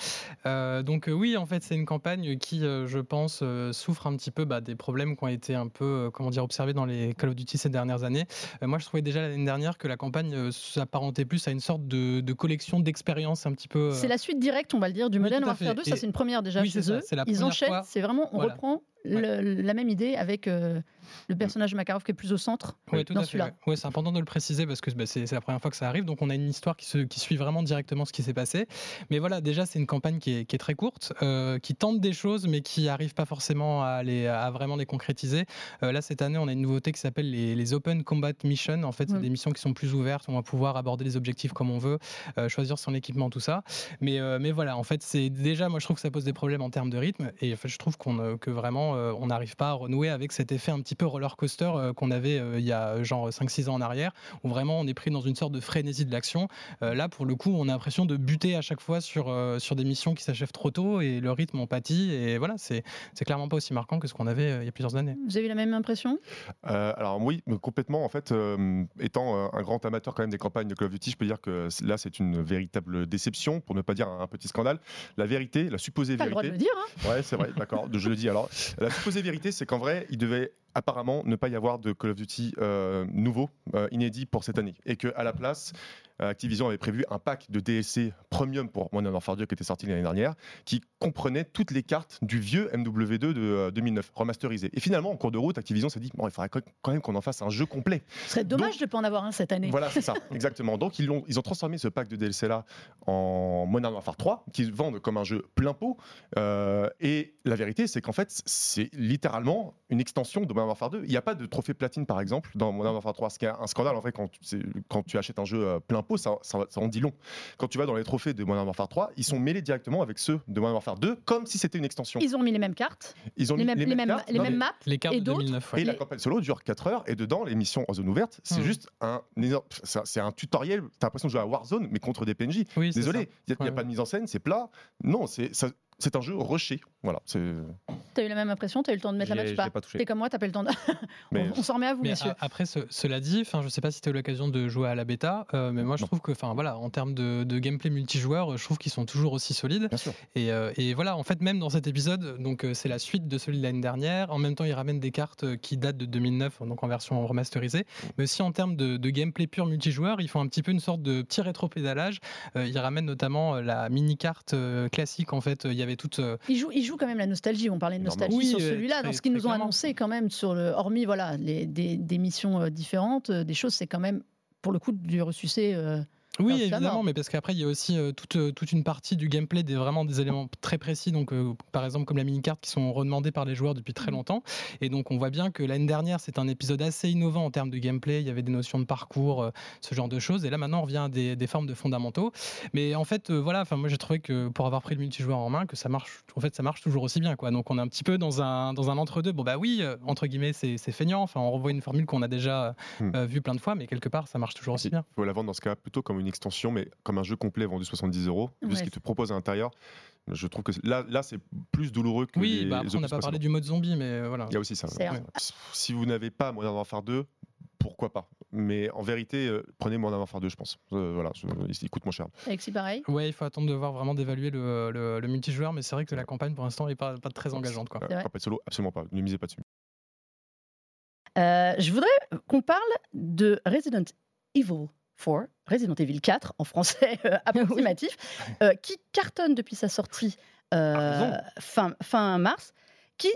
Euh, donc euh, oui, en fait, c'est une campagne qui, euh, je pense, souffre un petit peu bah, des problèmes qui ont été un peu, comment dire, observés dans les Call of Duty ces dernières années. moi, je trouvais déjà l'année dernière que la campagne s'apparentait plus à une sorte de, collection d'expériences un petit peu. C'est la suite directe, on va le dire, du Modern Warfare 2. Ça, c'est une première déjà oui, chez eux. Ça, Ils enchaînent. C'est vraiment, on reprend la même idée avec euh, le personnage de Makarov qui est plus au centre ouais, tout dans celui-là. Ouais, c'est important de le préciser parce que bah, c'est la première fois que ça arrive, donc on a une histoire qui, se, qui suit vraiment directement ce qui s'est passé. Mais voilà, déjà c'est une campagne qui est, qui est très courte, euh, qui tente des choses mais qui n'arrive pas forcément à, les, à vraiment les concrétiser. Euh, là cette année on a une nouveauté qui s'appelle les, les, Open Combat Missions. En fait, c'est des missions qui sont plus ouvertes, on va pouvoir aborder les objectifs comme on veut, choisir son équipement, tout ça. Mais, mais voilà, en fait c'est déjà, moi je trouve que ça pose des problèmes en termes de rythme et en fait, je trouve qu'on que vraiment on n'arrive pas à renouer avec cet effet un petit peu roller coaster euh, qu'on avait euh, il y a genre 5-6 ans en arrière, où vraiment on est pris dans une sorte de frénésie de l'action. Euh, là, pour le coup, on a l'impression de buter à chaque fois sur, sur des missions qui s'achèvent trop tôt et le rythme en pâtit. Et voilà, c'est clairement pas aussi marquant que ce qu'on avait il y a plusieurs années. Vous avez la même impression? Alors oui, complètement. En fait, étant un grand amateur quand même des campagnes de Call of Duty, je peux dire que là, c'est une véritable déception, pour ne pas dire un petit scandale. La vérité, la supposée vérité. Pas le droit de le dire. Hein ouais, c'est vrai, d'accord. Je le dis alors. La supposée vérité, c'est qu'en vrai, il devait apparemment ne pas y avoir de Call of Duty euh, nouveau, euh, inédit pour cette année. Et qu'à la place, euh, Activision avait prévu un pack de DLC premium pour Modern Warfare 2 qui était sorti l'année dernière, qui comprenait toutes les cartes du vieux MW2 de 2009, remasterisé. Et finalement, en cours de route, Activision s'est dit bon, il faudrait quand même qu'on en fasse un jeu complet. Ce serait dommage de ne pas en avoir un cette année. Voilà, c'est ça, exactement. Donc ils ont, ils ont transformé ce pack de DLC là en Modern Warfare 3, qui vendent comme un jeu plein pot. et la vérité, c'est qu'en fait, c'est littéralement une extension de Modern Warfare 2. Il n'y a pas de trophée platine, par exemple, dans Modern Warfare 3, ce qui est un scandale en fait quand tu, quand tu achètes un jeu euh, plein pot, ça, ça, en dit long. Quand tu vas dans les trophées de Modern Warfare 3, ils sont mêlés directement avec ceux de Modern Warfare 2, comme si c'était une extension. Ils ont mis les mêmes cartes, ils ont les, mis mêmes, les, mêmes, cartes, les mêmes maps, les cartes et de 2009. Et la campagne solo dure 4 heures, et dedans, les missions en zone ouverte, c'est hmm. juste un, c'est un tutoriel. T'as l'impression de jouer à Warzone, mais contre des PNJ. Oui, Désolé, il n'y a, pas de mise en scène, c'est plat. Non, c'est c'est un jeu rushé. Voilà. T'as eu la même impression T'as eu le temps de mettre la match pas, pas T'es comme moi, t'as pas eu le temps de. mais... on, s'en remet à vous, messieurs. après, cela dit, enfin, je sais pas si t'as eu l'occasion de jouer à la bêta, euh, mais moi, je trouve que, enfin, voilà, en termes de, gameplay multijoueur, je trouve qu'ils sont toujours aussi solides. Bien sûr. Et, euh, et, voilà, en fait, même dans cet épisode, donc euh, c'est la suite de celui de l'année dernière. En même temps, ils ramènent des cartes qui datent de 2009, donc en version remasterisée. Mais aussi en termes de, gameplay pur multijoueur, ils font un petit peu une sorte de petit rétro-pédalage. ils ramènent notamment la mini carte classique. En fait, il y avait toute il joue quand même la nostalgie. On parlait de nostalgie sur celui-là. Dans ce qu'ils nous ont annoncé quand même, sur le, hormis voilà, les, des, des missions euh, différentes, euh, des choses, c'est quand même pour le coup du ressucé. Euh, oui, évidemment, mais parce qu'après, il y a aussi euh, toute, euh, toute une partie du gameplay, des, vraiment des éléments très précis, donc euh, par exemple comme la mini-carte qui sont redemandés par les joueurs depuis très mmh. longtemps. Et donc, on voit bien que l'année dernière, c'est un épisode assez innovant en termes de gameplay. Il y avait des notions de parcours, ce genre de choses. Et là, maintenant, on revient à des, des formes de fondamentaux. Mais en fait, voilà, enfin, moi, j'ai trouvé que pour avoir pris le multijoueur en main, que ça marche, en fait, ça marche toujours aussi bien, quoi. Donc, on est un petit peu dans un, dans un entre-deux. Bon, bah oui, entre guillemets, c'est feignant. Enfin, on revoit une formule qu'on a déjà mmh. vue plein de fois, mais quelque part, ça marche toujours aussi bien. Il faut la vendre dans ce cas plutôt comme une extension, mais comme un jeu complet vendu 70 euros, vu ce qu'il te propose à l'intérieur. Je trouve que là, là c'est plus douloureux que oui, les, bah on n'a pas parlé du mode zombie, mais euh, voilà. Il y a aussi ça. Si vous n'avez pas Modern Warfare 2, pourquoi pas? Mais en vérité, euh, prenez Modern Warfare 2, je pense. Euh, voilà, il coûte moins cher. Alexis, pareil? Ouais, il faut attendre de voir vraiment d'évaluer le, le, multijoueur, mais c'est vrai que la campagne pour l'instant n'est pas, pas très engageante. Quoi. campagne solo, absolument pas. Ne misez pas dessus. je voudrais qu'on parle de Resident Evil Resident Evil 4 en français euh, approximatif, euh, qui cartonne depuis sa sortie euh, fin, fin mars, qui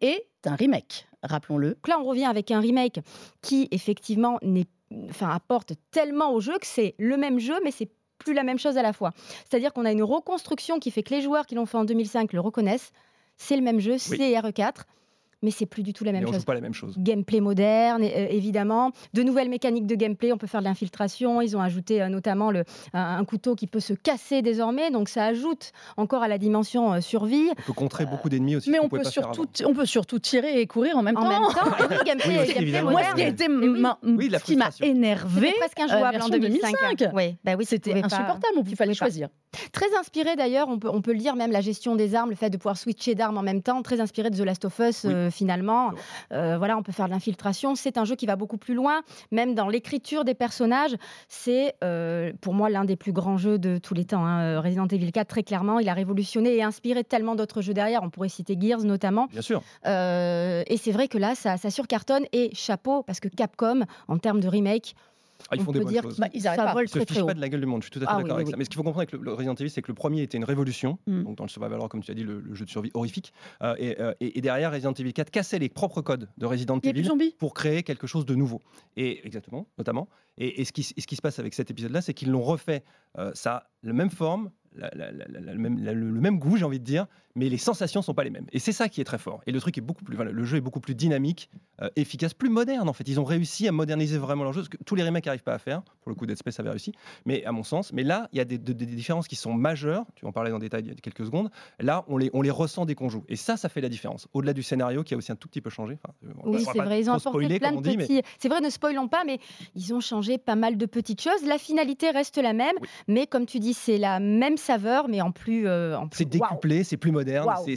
est un remake, rappelons-le. Là, on revient avec un remake qui, effectivement, n'est, enfin, apporte tellement au jeu que c'est le même jeu, mais c'est plus la même chose à la fois. C'est-à-dire qu'on a une reconstruction qui fait que les joueurs qui l'ont fait en 2005 le reconnaissent. C'est le même jeu, c'est RE4 mais c'est plus du tout la même mais on chose. Joue pas la même chose. Gameplay moderne, euh, évidemment. De nouvelles mécaniques de gameplay, on peut faire de l'infiltration. Ils ont ajouté euh, notamment le, un, couteau qui peut se casser désormais, donc ça ajoute encore à la dimension euh, survie. On peut contrer beaucoup d'ennemis aussi. Mais on peut, surtout, on peut surtout tirer et courir en même en temps. Même temps. oui, gameplay, gameplay Moi, ce qui, a été oui. ce qui m'a énervé, presque injouable en 2005. 2005. Oui, bah oui, c'était insupportable. Il fallait choisir. Très inspiré d'ailleurs, on peut, on peut lire même la gestion des armes, le fait de pouvoir switcher d'armes en même temps, très inspiré de The Last of Us finalement. Euh, voilà, on peut faire de l'infiltration. C'est un jeu qui va beaucoup plus loin, même dans l'écriture des personnages. C'est euh, pour moi l'un des plus grands jeux de tous les temps. Hein. Euh, Resident Evil 4, très clairement, il a révolutionné et inspiré tellement d'autres jeux derrière. On pourrait citer Gears notamment. Bien sûr. et c'est vrai que là, ça, ça surcartonne. Et chapeau, parce que Capcom, en termes de remake, ah, ils font des bonnes choses. Bah, ils ça pas. Vole se fichent pas de la gueule du monde. Je suis tout à fait ah d'accord oui, avec oui, ça. Mais ce qu'il faut comprendre avec le, Resident Evil, c'est que le premier était une révolution, mm. donc dans le survival horror, comme tu as dit, le, le, jeu de survie horrifique. Euh, et, euh, et, et, derrière, Resident Evil 4 cassait les propres codes de Resident Evil pour créer quelque chose de nouveau. Et exactement, notamment. Et, ce qui, ce, qui, se passe avec cet épisode-là, c'est qu'ils l'ont refait. Euh, ça a la même forme, la, la, la, même, le même goût, j'ai envie de dire, mais les sensations sont pas les mêmes. Et c'est ça qui est très fort. Et le truc est beaucoup plus, le jeu est beaucoup plus dynamique, euh, efficace, plus moderne en fait. Ils ont réussi à moderniser vraiment leur jeu, ce que tous les remakes n'arrivent pas à faire. Pour le coup, Dead Space avait réussi, mais à mon sens. Mais là, il y a des, des, différences qui sont majeures. Tu en parlais dans détail il y a quelques secondes. Là, on les, on les ressent dès qu'on joue. Et ça, ça fait la différence. Au-delà du scénario qui a aussi un tout petit peu changé. Enfin, oui, c'est vrai. Ils ont apporté plein de petits. C'est vrai, ne spoilons pas, mais ils ont changé pas mal de petites choses. La finalité reste la même, mais comme tu dis, c'est la même saveur, mais en plus. Euh, plus... C'est décuplé, c'est plus moderne,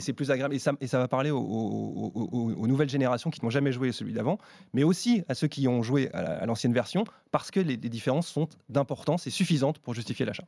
c'est plus agréable. Et ça, et ça va parler aux, aux, nouvelles générations qui n'ont jamais joué celui d'avant, mais aussi à ceux qui ont joué à l'ancienne version, parce que les, les différences sont d'importance et suffisantes pour justifier l'achat.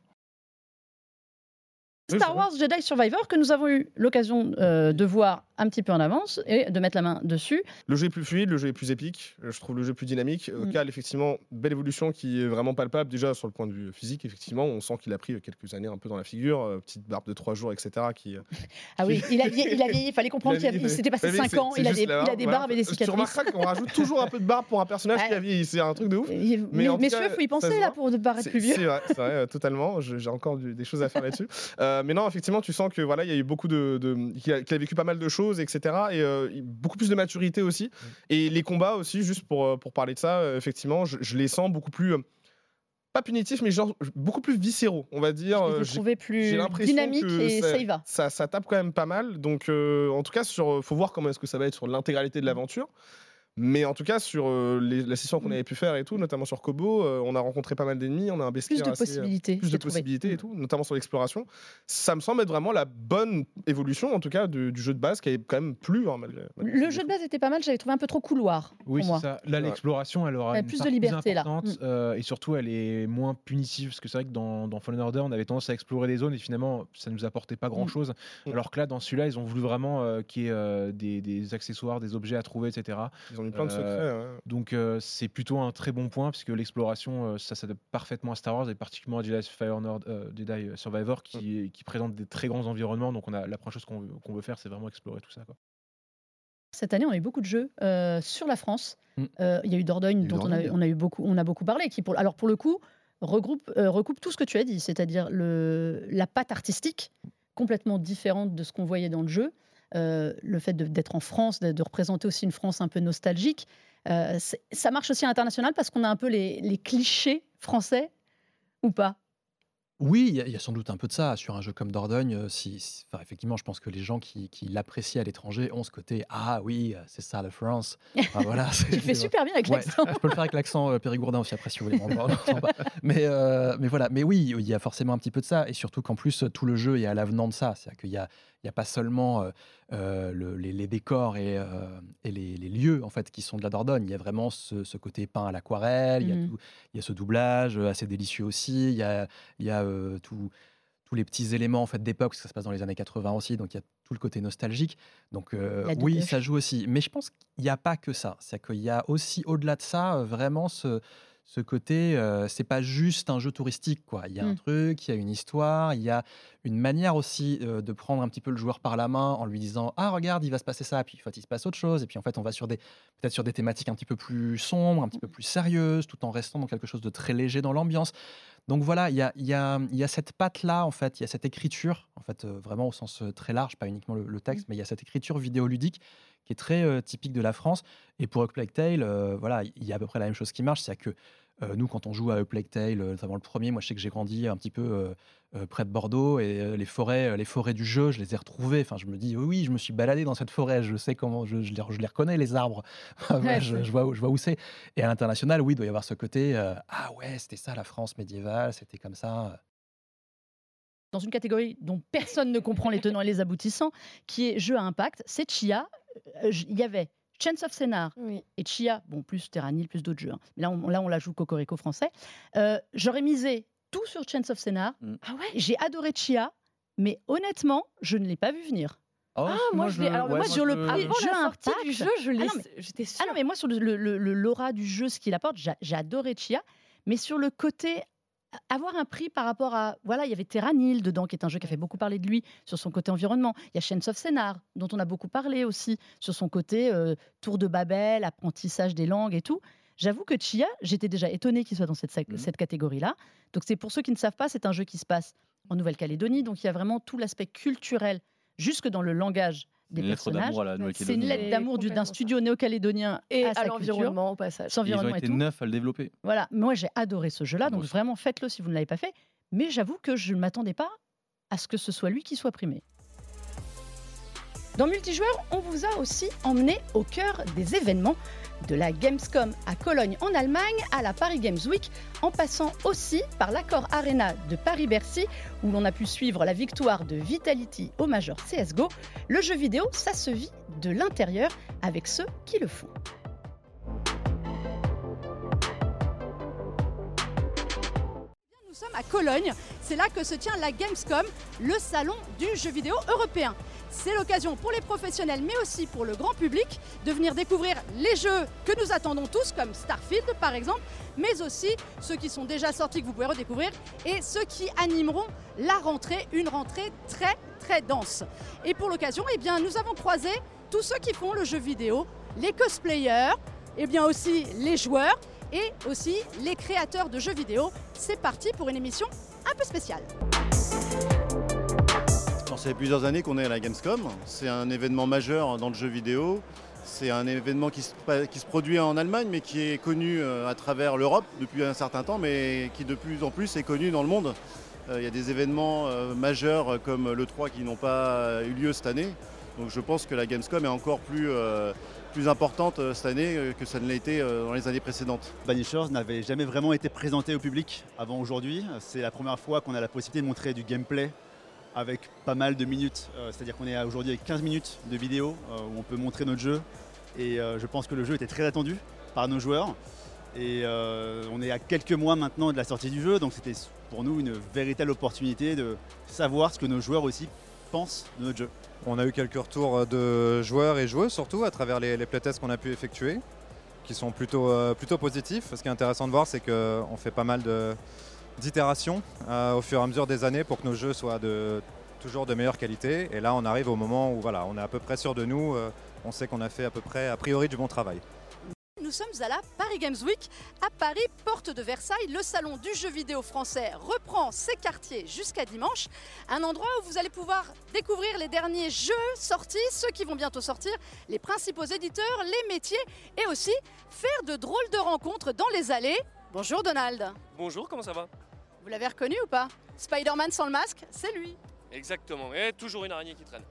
Star Wars Jedi Survivor que nous avons eu l'occasion euh, de voir un petit peu en avance et de mettre la main dessus. Le jeu est plus fluide, le jeu est plus épique, euh, je trouve le jeu plus dynamique. Mm. Cal, effectivement, belle évolution qui est vraiment palpable. Déjà sur le point de vue physique, effectivement, on sent qu'il a pris quelques années un peu dans la figure, euh, petite barbe de trois jours, etc. Qui, ah oui, il a vieilli, il fallait comprendre qu'il s'était passé 5 ans, il a, des, il a des barbes et des cicatrices. Tu remarqueras qu'on rajoute toujours un peu de barbe pour un personnage qui a vieilli, c'est un truc de ouf. Mais, messieurs, il faut y penser là pour ne paraître plus vieux. C'est vrai, vrai totalement. J'ai encore des choses à faire là-dessus. mais non, effectivement, tu sens que voilà, il y a eu beaucoup de, qu'il a, vécu pas mal de choses, etc. Et euh, beaucoup plus de maturité aussi. Mm. Et les combats aussi, juste pour, euh, pour parler de ça, euh, effectivement, je, les sens beaucoup plus pas punitifs, mais genre beaucoup plus viscéraux, on va dire. Je les plus dynamiques et ça, y va. Ça, ça, tape quand même pas mal. Donc, en tout cas, sur, faut voir comment est-ce que ça va être sur l'intégralité de l'aventure. Mais en tout cas, sur euh, la session qu'on mm. avait pu faire et tout, notamment sur Kobo, euh, on a rencontré pas mal d'ennemis, on a un bestiaire plus de possibilités, plus de possibilités et mm. tout, notamment sur l'exploration. Ça me semble être vraiment la bonne évolution, en tout cas, du, jeu de base qui avait quand même plu. Hein, le jeu de base était pas mal, j'avais trouvé un peu trop couloir. Oui, c'est ça. Là, l'exploration, elle aura plus de liberté là. Mm. Euh, et surtout, elle est moins punitive parce que c'est vrai que dans, dans, Fallen Order, on avait tendance à explorer des zones et finalement, ça nous apportait pas grand chose. Alors que là, dans celui-là, ils ont voulu vraiment qu'il y ait des, des, accessoires, des objets à trouver, etc. Ils ont mis plein de secrets. Donc euh, c'est plutôt un très bon point puisque l'exploration, euh, ça s'adapte parfaitement à Star Wars et particulièrement à Jedi, Fire euh, Survivor qui, qui, présente des très grands environnements. Donc on a la première chose qu'on veut, veut, faire, c'est vraiment explorer tout ça. Quoi. Cette année, on a eu beaucoup de jeux sur la France. Mm. Il y a eu Dordogne, dont on a, on a, eu beaucoup, on a beaucoup parlé. Qui pour, alors pour le coup, regroupe, recoupe tout ce que tu as dit, c'est-à-dire la patte artistique complètement différente de ce qu'on voyait dans le jeu. Le fait d'être en France, de, de, représenter aussi une France un peu nostalgique, euh, ça marche aussi à l'international parce qu'on a un peu les, clichés français ou pas? Oui, il y, a sans doute un peu de ça sur un jeu comme Dordogne. Euh, si, effectivement, je pense que les gens qui, l'apprécient à l'étranger ont ce côté ah oui, euh, c'est ça la France. voilà, tu fais super bien avec l'accent. je peux le faire avec l'accent périgourdin aussi après si vous voulez. mais mais voilà, mais oui, il y a forcément un petit peu de ça et surtout qu'en plus tout le jeu est à l'avenant de ça, c'est-à-dire qu'il y a il n'y a pas seulement les, décors et, les, lieux en fait qui sont de la Dordogne. Il y a vraiment ce, côté peint à l'aquarelle. Mmh il, y a ce doublage assez délicieux aussi. Il y a, il y a tous les petits éléments en fait d'époque, ça se passe dans les années 80 aussi, donc il y a tout le côté nostalgique. Donc oui, ça joue aussi. Mais je pense qu'il n'y a pas que ça. C'est qu'il y a aussi au-delà de ça vraiment ce ce côté, c'est pas juste un jeu touristique, quoi. Il y a un mmh. truc, il y a une histoire, il y a une manière aussi de prendre un petit peu le joueur par la main en lui disant ah regarde il va se passer ça, puis en fait il se passe autre chose, et puis en fait on va sur des peut-être sur des thématiques un petit peu plus sombres, un petit peu plus sérieuses, tout en restant dans quelque chose de très léger dans l'ambiance. Donc voilà, il y a, y, a, y a, cette patte-là, en fait, il y a cette écriture, en fait, vraiment au sens très large, pas uniquement le, texte, mmh. mais il y a cette écriture vidéoludique qui est très typique de la France. Et pour A Plague Tale, voilà, il y a à peu près la même chose qui marche, c'est que nous, quand on joue à A Plague Tale, notamment le premier, moi je sais que j'ai grandi un petit peu près de Bordeaux et les forêts, les forêts du jeu, je les ai retrouvées. Enfin, je me dis oui, je me suis baladé dans cette forêt, je sais comment, je, je, les, reconnais les arbres, je, vois, je vois où c'est. Et à l'international, oui, il doit y avoir ce côté ah ouais, c'était ça la France médiévale, c'était comme ça dans une catégorie dont personne ne comprend les tenants et les aboutissants, qui est jeu à impact, c'est Chia. Il y avait Chance of Scénar et Chia, bon, plus Terranil, plus d'autres jeux. Hein. Mais là, on, là, on la joue Cocorico français. Euh, j'aurais misé tout sur Chance of Scénar. Mm. Ah ouais? J'ai adoré Chia, mais honnêtement, je ne l'ai pas vu venir. Oh, ah, moi, je, alors, moi, sur le jeu du jeu, je l'ai. J'étais Ah non, mais moi, sur le, le, le, l'aura du jeu, ce qu'il apporte, j'ai adoré Chia. Mais sur le côté avoir un prix par rapport à. Voilà, il y avait Terranil dedans, qui est un jeu qui a fait beaucoup parler de lui sur son côté environnement. Il y a Chains of Scénar, dont on a beaucoup parlé aussi, sur son côté euh, tour de Babel, apprentissage des langues et tout. J'avoue que Chia, j'étais déjà étonnée qu'il soit dans cette, mmh. cette catégorie-là. Donc, c'est pour ceux qui ne savent pas, c'est un jeu qui se passe en Nouvelle-Calédonie. Donc, il y a vraiment tout l'aspect culturel, jusque dans le langage des personnages. C'est une lettre d'amour d'un studio néo-calédonien et à, l'environnement au passage. Ils ont été neuf à le développer. Voilà, moi j'ai adoré ce jeu-là, donc vraiment faites-le si vous ne l'avez pas fait. Mais j'avoue que je ne m'attendais pas à ce que ce soit lui qui soit primé. Dans Multijoueur, on vous a aussi emmené au cœur des événements de la Gamescom à Cologne en Allemagne à la Paris Games Week, en passant aussi par l'accord Arena de Paris-Bercy, où l'on a pu suivre la victoire de Vitality au Major CSGO. Le jeu vidéo, ça se vit de l'intérieur avec ceux qui le font. Cologne, c'est là que se tient la Gamescom, le salon du jeu vidéo européen. C'est l'occasion pour les professionnels, mais aussi pour le grand public, de venir découvrir les jeux que nous attendons tous, comme Starfield par exemple, mais aussi ceux qui sont déjà sortis que vous pouvez redécouvrir et ceux qui animeront la rentrée, une rentrée très très dense. Et pour l'occasion, eh bien, nous avons croisé tous ceux qui font le jeu vidéo, les cosplayers, et eh bien aussi les joueurs et aussi les créateurs de jeux vidéo. C'est parti pour une émission un peu spéciale. Ça fait plusieurs années qu'on est à la Gamescom. C'est un événement majeur dans le jeu vidéo. C'est un événement qui se, produit en Allemagne, mais qui est connu euh, à travers l'Europe depuis un certain temps, mais qui de plus en plus est connu dans le monde. Euh, il y a des événements euh, majeurs comme le 3 qui n'ont pas eu lieu cette année. Donc je pense que la Gamescom est encore plus, plus importante cette année que ça ne l'a été dans les années précédentes. Banishers n'avait jamais vraiment été présenté au public avant aujourd'hui. C'est la première fois qu'on a la possibilité de montrer du gameplay avec pas mal de minutes. Euh, c'est-à-dire qu'on est, aujourd'hui avec 15 minutes de vidéo euh, où on peut montrer notre jeu. Et euh, je pense que le jeu était très attendu par nos joueurs. Et on est à quelques mois maintenant de la sortie du jeu, donc c'était pour nous une véritable opportunité de savoir ce que nos joueurs aussi On a eu quelques retours de joueurs et joueuses surtout à travers les, playtests qu'on a pu effectuer, qui sont plutôt, plutôt positifs. Ce qui est intéressant de voir, c'est qu'on fait pas mal de, d'itération euh, au fur et à mesure des années pour que nos jeux soient de, toujours de meilleure qualité. Et là, on arrive au moment où voilà, on est à peu près sûr de nous. Euh, on sait qu'on a fait à peu près, a priori, du bon travail. Nous sommes à la Paris Games Week. À Paris, porte de Versailles, le salon du jeu vidéo français reprend ses quartiers jusqu'à dimanche. Un endroit où vous allez pouvoir découvrir les derniers jeux sortis, ceux qui vont bientôt sortir, les principaux éditeurs, les métiers et aussi faire de drôles de rencontres dans les allées. Bonjour Donald. Bonjour, comment ça va? Vous l'avez reconnu ou pas? Spider-Man sans le masque, c'est lui. Exactement, et toujours une araignée qui traîne.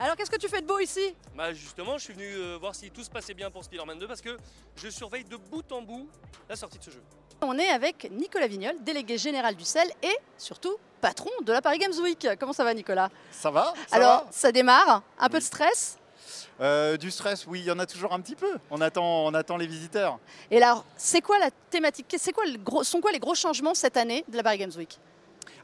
Alors qu'est-ce que tu fais de beau ici? Bah justement, je suis venu euh, voir si tout se passait bien pour Spider-Man 2 parce que je surveille de bout en bout la sortie de ce jeu. On est avec Nicolas Vignol, délégué général du CEL et surtout patron de la Paris Games Week. Comment ça va Nicolas? Ça va Alors ça démarre, un peu de stress? Euh, du stress, oui, il y en a toujours un petit peu. On attend, on attend les visiteurs. Et alors, c'est quoi la thématique? C'est quoi le gros, sont quoi les gros changements cette année de la Paris Games Week?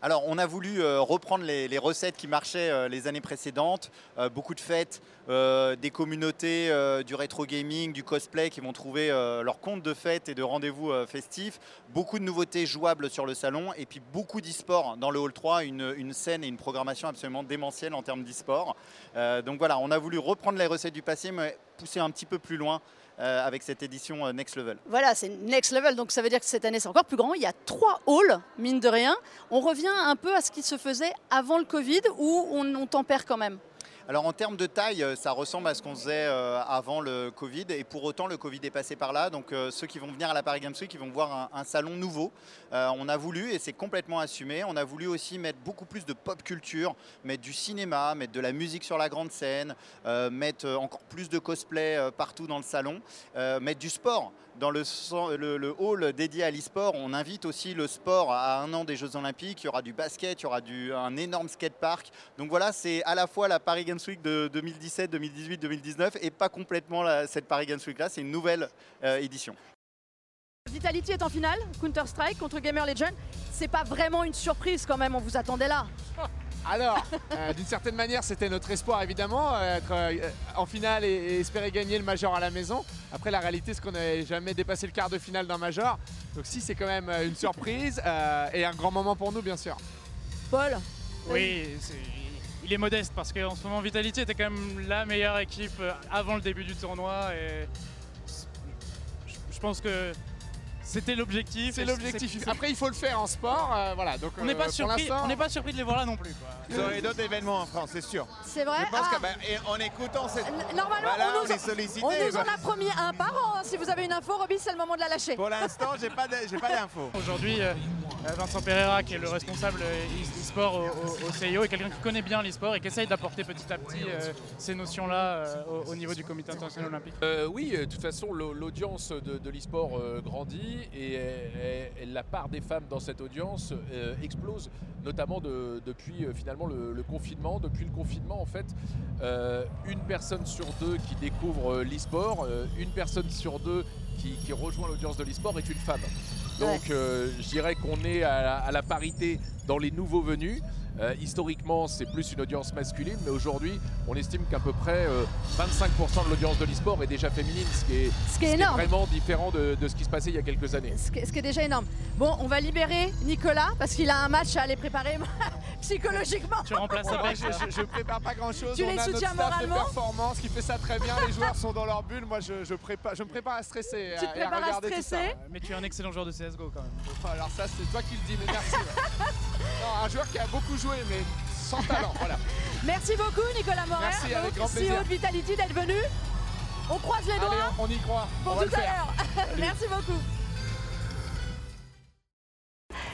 Alors, on a voulu euh, reprendre les, recettes qui marchaient euh, les années précédentes. Euh, beaucoup de fêtes, des communautés du rétro gaming, du cosplay qui vont trouver leur compte de fête et de rendez-vous festifs. Beaucoup de nouveautés jouables sur le salon et puis beaucoup d'e-sport dans le Hall 3, une, une scène et une programmation absolument démentielle en termes d'e-sport. Donc voilà, on a voulu reprendre les recettes du passé, mais pousser un petit peu plus loin euh, avec cette édition euh, Next Level. Voilà, c'est next level, donc ça veut dire que cette année c'est encore plus grand. Il y a trois halls, mine de rien. On revient un peu à ce qui se faisait avant le Covid on, on tempère quand même Alors en termes de taille, euh, ça ressemble à ce qu'on faisait euh, avant le Covid et pour autant le Covid est passé par là. Donc euh, ceux qui vont venir à la Paris Games Week, ils vont voir un, un salon nouveau. On a voulu, et c'est complètement assumé, on a voulu aussi mettre beaucoup plus de pop culture, mettre du cinéma, mettre de la musique sur la grande scène, mettre encore plus de cosplay partout dans le salon, mettre du sport. Dans le, so- le- le hall dédié à l'e-sport, on invite aussi le sport à un an des Jeux Olympiques. Il y aura du basket, il y aura du, un énorme skatepark. Donc voilà, c'est à la fois la Paris Games Week de 2017, 2018, 2019 et pas complètement la- cette Paris Games Week là. C'est une nouvelle euh, édition. Vitality est en finale, Counter-Strike contre Gamer Legend. C'est pas vraiment une surprise quand même, on vous attendait là. Alors, euh, d'une certaine manière, c'était notre espoir évidemment, euh, être euh, en finale et, et espérer gagner le Major à la maison. Après, la réalité, c'est qu'on n'avait jamais dépassé le quart de finale d'un Major. Donc, si, c'est quand même une surprise euh, et un grand moment pour nous, bien sûr. Paul Oui, c'est- il est modeste parce qu'en ce moment Vitality était quand même la meilleure équipe avant le début du tournoi et je pense que c'était l'objectif. C'est l'objectif. Après, il faut le faire en sport. euh, voilà. Donc, On n'est euh, pas surpris. l'instant- On n'est pas surpris de les voir là non plus. quoi. Vous aurez d'autres événements en France, c'est sûr. C'est vrai Je pense Ah. que, et en écoutant cette. Normalement, Voilà, on, on nous, est sollicité. on nous en a promis un par an. hein. Si vous avez une info, Roby, c'est le moment de la lâcher. Pour l'instant, j'ai pas de- j'ai pas d'infos. Aujourd'hui, euh, Vincent Pereira, qui est le responsable e-sport au, au- au CIO, est quelqu'un qui connaît bien l'e-sport et qui essaye d'apporter petit à petit euh, ces notions-là euh, au, au niveau du comité international olympique. Euh, oui, de toute façon, l'au- l'audience de, de l'e-sport euh, et, et la part des femmes dans cette audience euh, explose, notamment de- depuis euh, finalement le, le confinement. Depuis le confinement, en fait, euh, une personne sur deux qui découvre l'e-sport, une personne sur deux qui, qui rejoint l'audience de l'e-sport est une femme. Donc, je dirais qu'on est à la, à la parité dans les nouveaux venus. Euh, historiquement, c'est plus une audience masculine, mais aujourd'hui, on estime qu'à peu près euh, 25% de l'audience de l'e-sport est déjà féminine, ce qui est, Ce qui est énorme. vraiment différent de, de ce qui se passait il y a quelques années. Ce qui, ce qui est déjà énorme. Bon, on va libérer Nicolas parce qu'il a un match à aller préparer psychologiquement. Tu remplaces Ouais, je, je, je prépare pas grand chose. Tu On les a notre soutiens staff moralement de performance qui fait ça très bien. Les joueurs sont dans leur bulle. Moi, je, je, prépare, je me prépare à stresser Tu te à prépares à regarder tout ça. stresser Mais tu es un excellent joueur de CSGO quand même. Alors ça, c'est toi qui le dis, mais merci. Non, un joueur qui a beaucoup joué, mais sans talent. Voilà. Merci beaucoup, Nicolas Morer, Merci, avec grand CEO plaisir. de Vitality, d'être venu. On croise les doigts Allez, on, on y croit. pour on tout à l'heure. Merci beaucoup.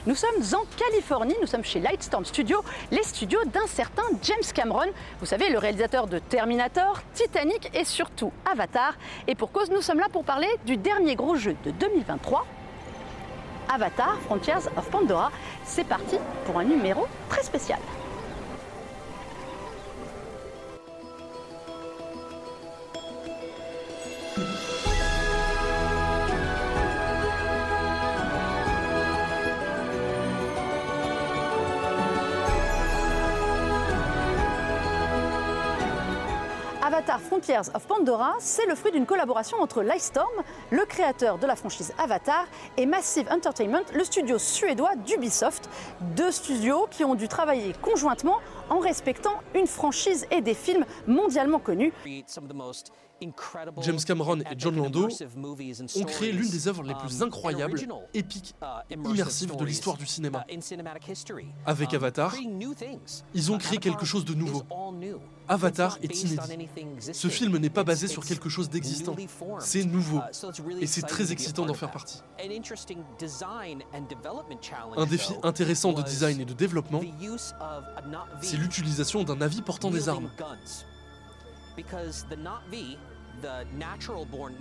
Nous sommes en Californie, nous sommes chez Lightstorm Studio, les studios d'un certain James Cameron, vous savez, le réalisateur de Terminator, Titanic et surtout Avatar. Et pour cause, nous sommes là pour parler du dernier gros jeu de 2023, Avatar Frontiers of Pandora. C'est parti pour un numéro très spécial. Frontiers of Pandora, c'est le fruit d'une collaboration entre Lightstorm, le créateur de la franchise Avatar, et Massive Entertainment, le studio suédois d'Ubisoft. Deux studios qui ont dû travailler conjointement en respectant une franchise et des films mondialement connus. James Cameron et John Lando ont créé l'une des œuvres les plus incroyables, épiques, immersives de l'histoire du cinéma. Avec Avatar, ils ont créé quelque chose de nouveau. Avatar est inédit. Ce film n'est pas basé sur quelque chose d'existant. C'est nouveau. Et c'est très excitant d'en faire partie. Un défi intéressant de design et de développement, c'est l'utilisation d'un navire portant des armes.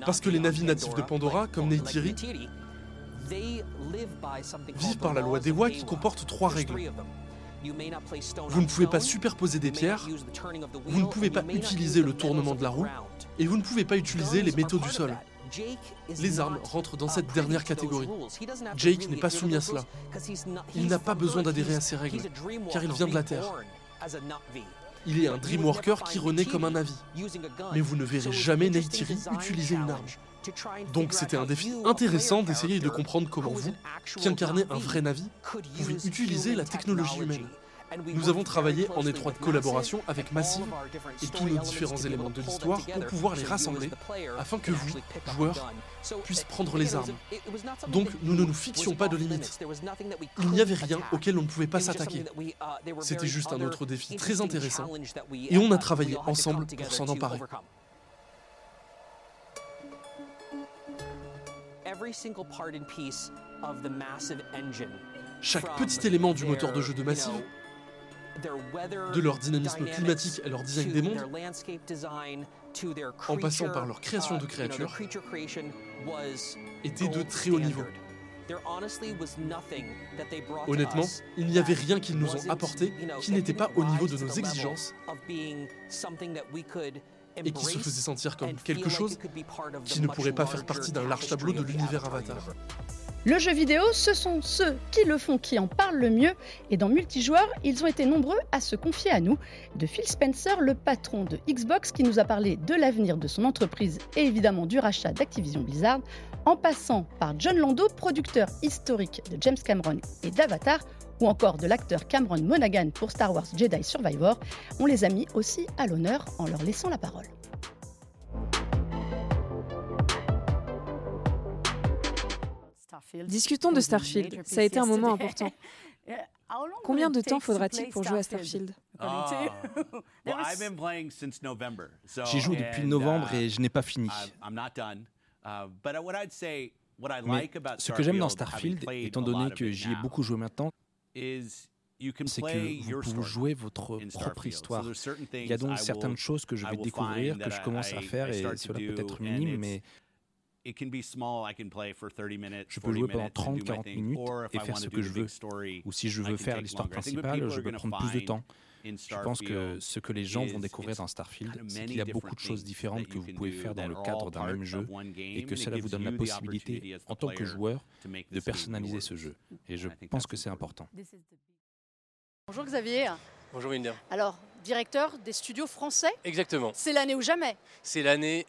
Parce que les navis natifs de Pandora, comme Neytiri, vivent par la loi d'Ewa qui comporte trois règles. Vous ne pouvez pas superposer des pierres, vous ne pouvez pas utiliser le tournement de la roue, et vous ne pouvez pas utiliser les métaux du sol. Les armes rentrent dans cette dernière catégorie. Jake n'est pas soumis à cela. Il n'a pas besoin d'adhérer à ces règles, car il vient de la Terre. Il est un Dreamworker qui renaît comme un Navi. Mais vous ne verrez jamais Neytiri utiliser une arme. Donc c'était un défi intéressant d'essayer de comprendre comment vous, qui incarnez un vrai Navi, pouvez utiliser la technologie humaine. Nous avons travaillé en étroite collaboration avec Massive et tous nos différents éléments de l'histoire pour pouvoir les rassembler afin que vous, joueurs, puissiez prendre les armes. Donc nous ne nous fixions pas de limites. Il n'y avait rien auquel on ne pouvait pas s'attaquer. C'était juste un autre défi très intéressant et on a travaillé ensemble pour s'en emparer. Chaque petit élément du moteur de jeu de Massive de leur dynamisme climatique à leur design des mondes, en passant par leur création de créatures, était de très haut niveau. Honnêtement, il n'y avait rien qu'ils nous ont apporté qui n'était pas au niveau de nos exigences et qui se faisait sentir comme quelque chose qui ne pourrait pas faire partie d'un large tableau de l'univers Avatar. Le jeu vidéo, ce sont ceux qui le font qui en parlent le mieux, et dans multijoueur, ils ont été nombreux à se confier à nous, de Phil Spencer, le patron de Xbox, qui nous a parlé de l'avenir de son entreprise et évidemment du rachat d'Activision Blizzard, en passant par John Lando, producteur historique de James Cameron et d'Avatar, ou encore de l'acteur Cameron Monaghan pour Star Wars Jedi Survivor, on les a mis aussi à l'honneur en leur laissant la parole. Discutons de Starfield. Ça a été un moment important. Combien de temps faudra-t-il pour jouer à Starfield? J'y joue depuis novembre et je n'ai pas fini. Mais ce que j'aime dans Starfield, étant donné que j'y ai beaucoup joué maintenant, c'est que vous pouvez jouer votre propre histoire. Il y a donc certaines choses que je vais découvrir, que je commence à faire, et cela peut être minime, mais je peux jouer pendant 30-40 minutes et faire ce que je veux. Ou si je veux faire l'histoire principale, je peux prendre plus de temps. Je pense que ce que les gens vont découvrir dans Starfield, c'est qu'il y a beaucoup de choses différentes que vous pouvez faire dans le cadre d'un même jeu et que cela vous donne la possibilité, en tant que joueur, de personnaliser ce jeu. Et je pense que c'est important. Bonjour Xavier. Bonjour Winder. Alors, directeur des studios français? Exactement. C'est l'année ou jamais? C'est l'année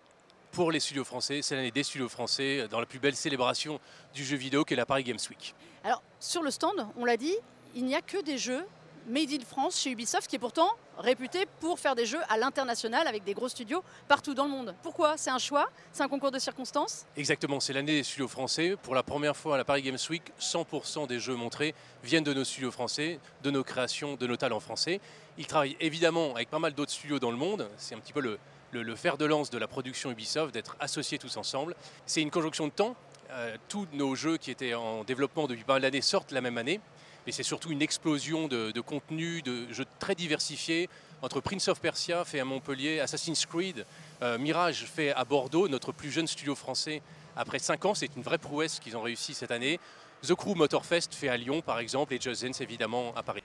pour les studios français. C'est l'année des studios français dans la plus belle célébration du jeu vidéo qu'est la Paris Games Week. Alors, sur le stand, on l'a dit, il n'y a que des jeux made in France chez Ubisoft, qui est pourtant réputé pour faire des jeux à l'international avec des gros studios partout dans le monde. Pourquoi? C'est un choix? C'est un concours de circonstances? Exactement, c'est l'année des studios français. Pour la première fois à la Paris Games Week, 100% des jeux montrés viennent de nos studios français, de nos créations, de nos talents français. Ils travaillent évidemment avec pas mal d'autres studios dans le monde. C'est un petit peu le, fer de lance de la production Ubisoft, d'être associés tous ensemble. C'est une conjonction de temps. Euh, tous nos jeux qui étaient en développement depuis pas mal d'années sortent la même année. Mais c'est surtout une explosion de, de contenu, de jeux très diversifiés, entre Prince of Persia fait à Montpellier, Assassin's Creed, euh, Mirage fait à Bordeaux, notre plus jeune studio français après 5 ans. C'est une vraie prouesse qu'ils ont réussi cette année. The Crew Motorfest fait à Lyon par exemple et Just Dance évidemment à Paris.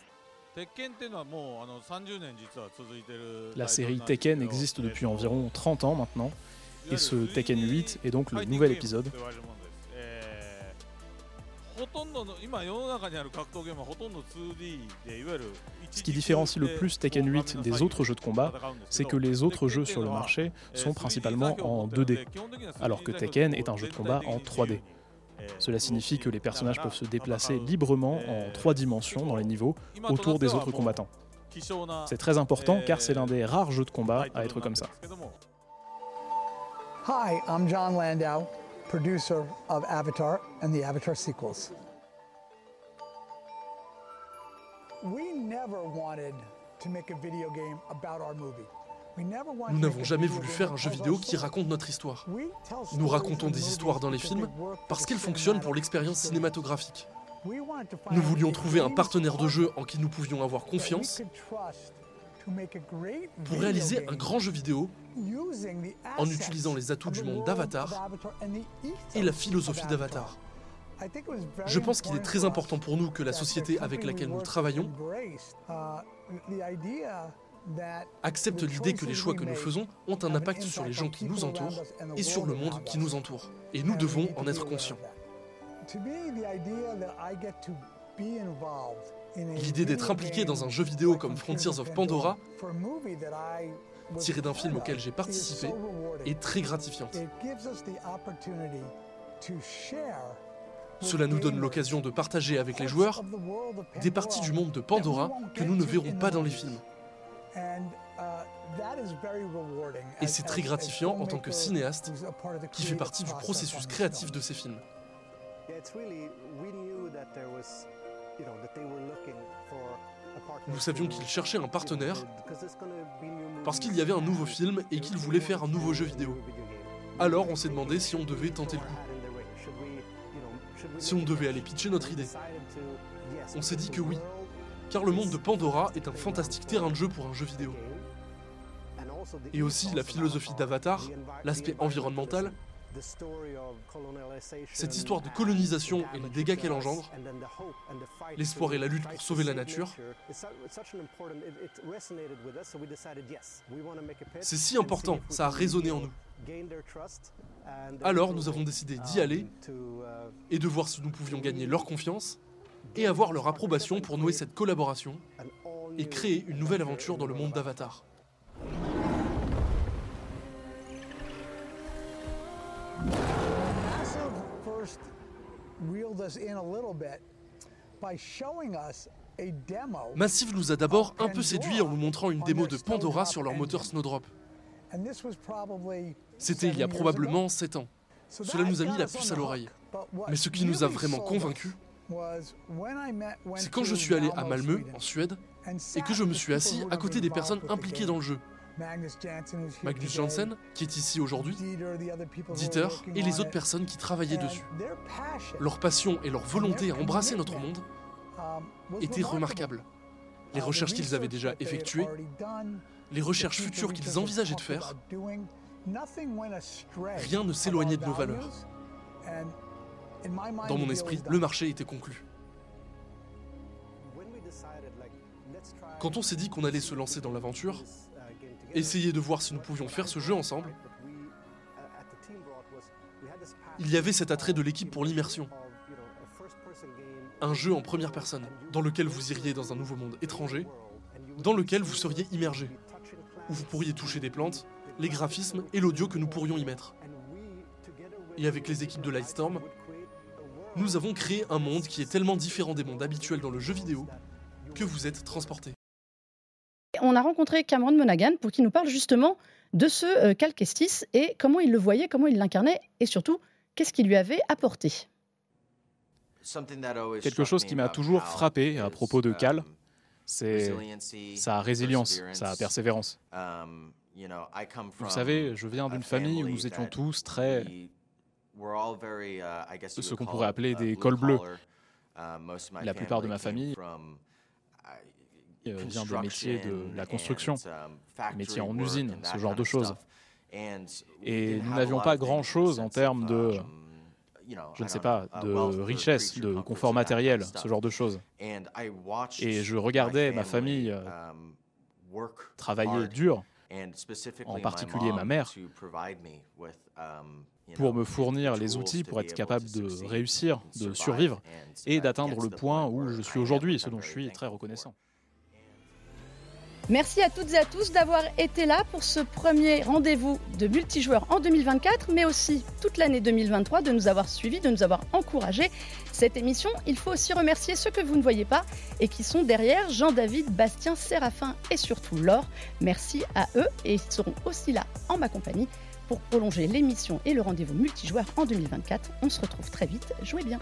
La série Tekken existe depuis environ 30 ans maintenant, et ce Tekken 8 est donc le nouvel épisode. Ce qui différencie le plus Tekken 8 des autres jeux de combat, c'est que les autres jeux sur le marché sont principalement en 2D, alors que Tekken est un jeu de combat en 3D. Cela signifie que les personnages peuvent se déplacer librement en trois dimensions dans les niveaux autour des autres combattants. C'est très important car c'est l'un des rares jeux de combat à être comme ça. Hi, I'm John Landau, producer of Avatar and the Avatar sequels. We never wanted to make a video game about our movie. Nous n'avons jamais voulu faire un jeu vidéo qui raconte notre histoire. Nous racontons des histoires dans les films parce qu'ils fonctionnent pour l'expérience cinématographique. Nous voulions trouver un partenaire de jeu en qui nous pouvions avoir confiance pour réaliser un grand jeu vidéo en utilisant les atouts du monde d'Avatar et la philosophie d'Avatar. Je pense qu'il est très important pour nous que la société avec laquelle nous travaillons accepte l'idée que les choix que nous faisons ont un impact sur les gens qui nous entourent et sur le monde qui nous entoure. Et nous devons en être conscients. L'idée d'être impliqué dans un jeu vidéo comme Frontiers of Pandora, tiré d'un film auquel j'ai participé, est très gratifiante. Cela nous donne l'occasion de partager avec les joueurs des parties du monde de Pandora que nous ne verrons pas dans les films. Et c'est très gratifiant en tant que cinéaste qui fait partie du processus créatif de ces films. Nous savions qu'ils cherchaient un partenaire parce qu'il y avait un nouveau film et qu'ils voulaient faire un nouveau jeu vidéo. Alors on s'est demandé si on devait tenter le coup. Si on devait aller pitcher notre idée. On s'est dit que oui, car le monde de Pandora est un fantastique terrain de jeu pour un jeu vidéo. Et aussi la philosophie d'Avatar, l'aspect environnemental, cette histoire de colonisation et les dégâts qu'elle engendre, l'espoir et la lutte pour sauver la nature, c'est si important, ça a résonné en nous. Alors nous avons décidé d'y aller et de voir si nous pouvions gagner leur confiance et avoir leur approbation pour nouer cette collaboration et créer une nouvelle aventure dans le monde d'Avatar. Massive nous a d'abord un peu séduit en nous montrant une démo de Pandora sur leur moteur Snowdrop. C'était il y a probablement 7 ans. Cela nous a mis la puce à l'oreille. Mais ce qui nous a vraiment convaincus, c'est quand je suis allé à Malmö, en Suède, et que je me suis assis à côté des personnes impliquées dans le jeu. Magnus Janssen, qui est ici aujourd'hui, Dieter et les autres personnes qui travaillaient dessus. Leur passion et leur volonté à embrasser notre monde étaient remarquables. Les recherches qu'ils avaient déjà effectuées, les recherches futures qu'ils envisageaient de faire, rien ne s'éloignait de nos valeurs. Dans mon esprit, le marché était conclu. Quand on s'est dit qu'on allait se lancer dans l'aventure, essayer de voir si nous pouvions faire ce jeu ensemble, il y avait cet attrait de l'équipe pour l'immersion. Un jeu en première personne, dans lequel vous iriez dans un nouveau monde étranger, dans lequel vous seriez immergé, où vous pourriez toucher des plantes, les graphismes et l'audio que nous pourrions y mettre. Et avec les équipes de Lightstorm, nous avons créé un monde qui est tellement différent des mondes habituels dans le jeu vidéo que vous êtes transporté. On a rencontré Cameron Monaghan pour qu'il nous parle justement de ce euh, Cal Kestis et comment il le voyait, comment il l'incarnait et surtout qu'est-ce qu'il lui avait apporté. Quelque chose qui m'a toujours frappé à propos de Cal, c'est sa résilience, sa persévérance. Vous savez, je viens d'une famille où nous étions tous très ce qu'on pourrait appeler des cols bleus. La plupart de ma famille vient des métiers de la construction, métiers en usine, ce genre de choses. Et nous n'avions pas grand-chose en termes de, je ne sais pas, de richesse, de confort matériel, ce genre de choses. Et je regardais ma famille euh, travailler dur, en particulier ma mère, pour me fournir les outils pour être capable de réussir, de survivre et d'atteindre le point où je suis aujourd'hui, ce dont je suis très reconnaissant. Merci à toutes et à tous d'avoir été là pour ce premier rendez-vous de multijoueurs en 2024, mais aussi toute l'année 2023, de nous avoir suivis, de nous avoir encouragés. Cette émission, il faut aussi remercier ceux que vous ne voyez pas et qui sont derrière, Jean-David, Bastien, Séraphin et surtout Laure. Merci à eux et ils seront aussi là en ma compagnie pour prolonger l'émission et le rendez-vous multijoueur en 2024. On se retrouve très vite, jouez bien.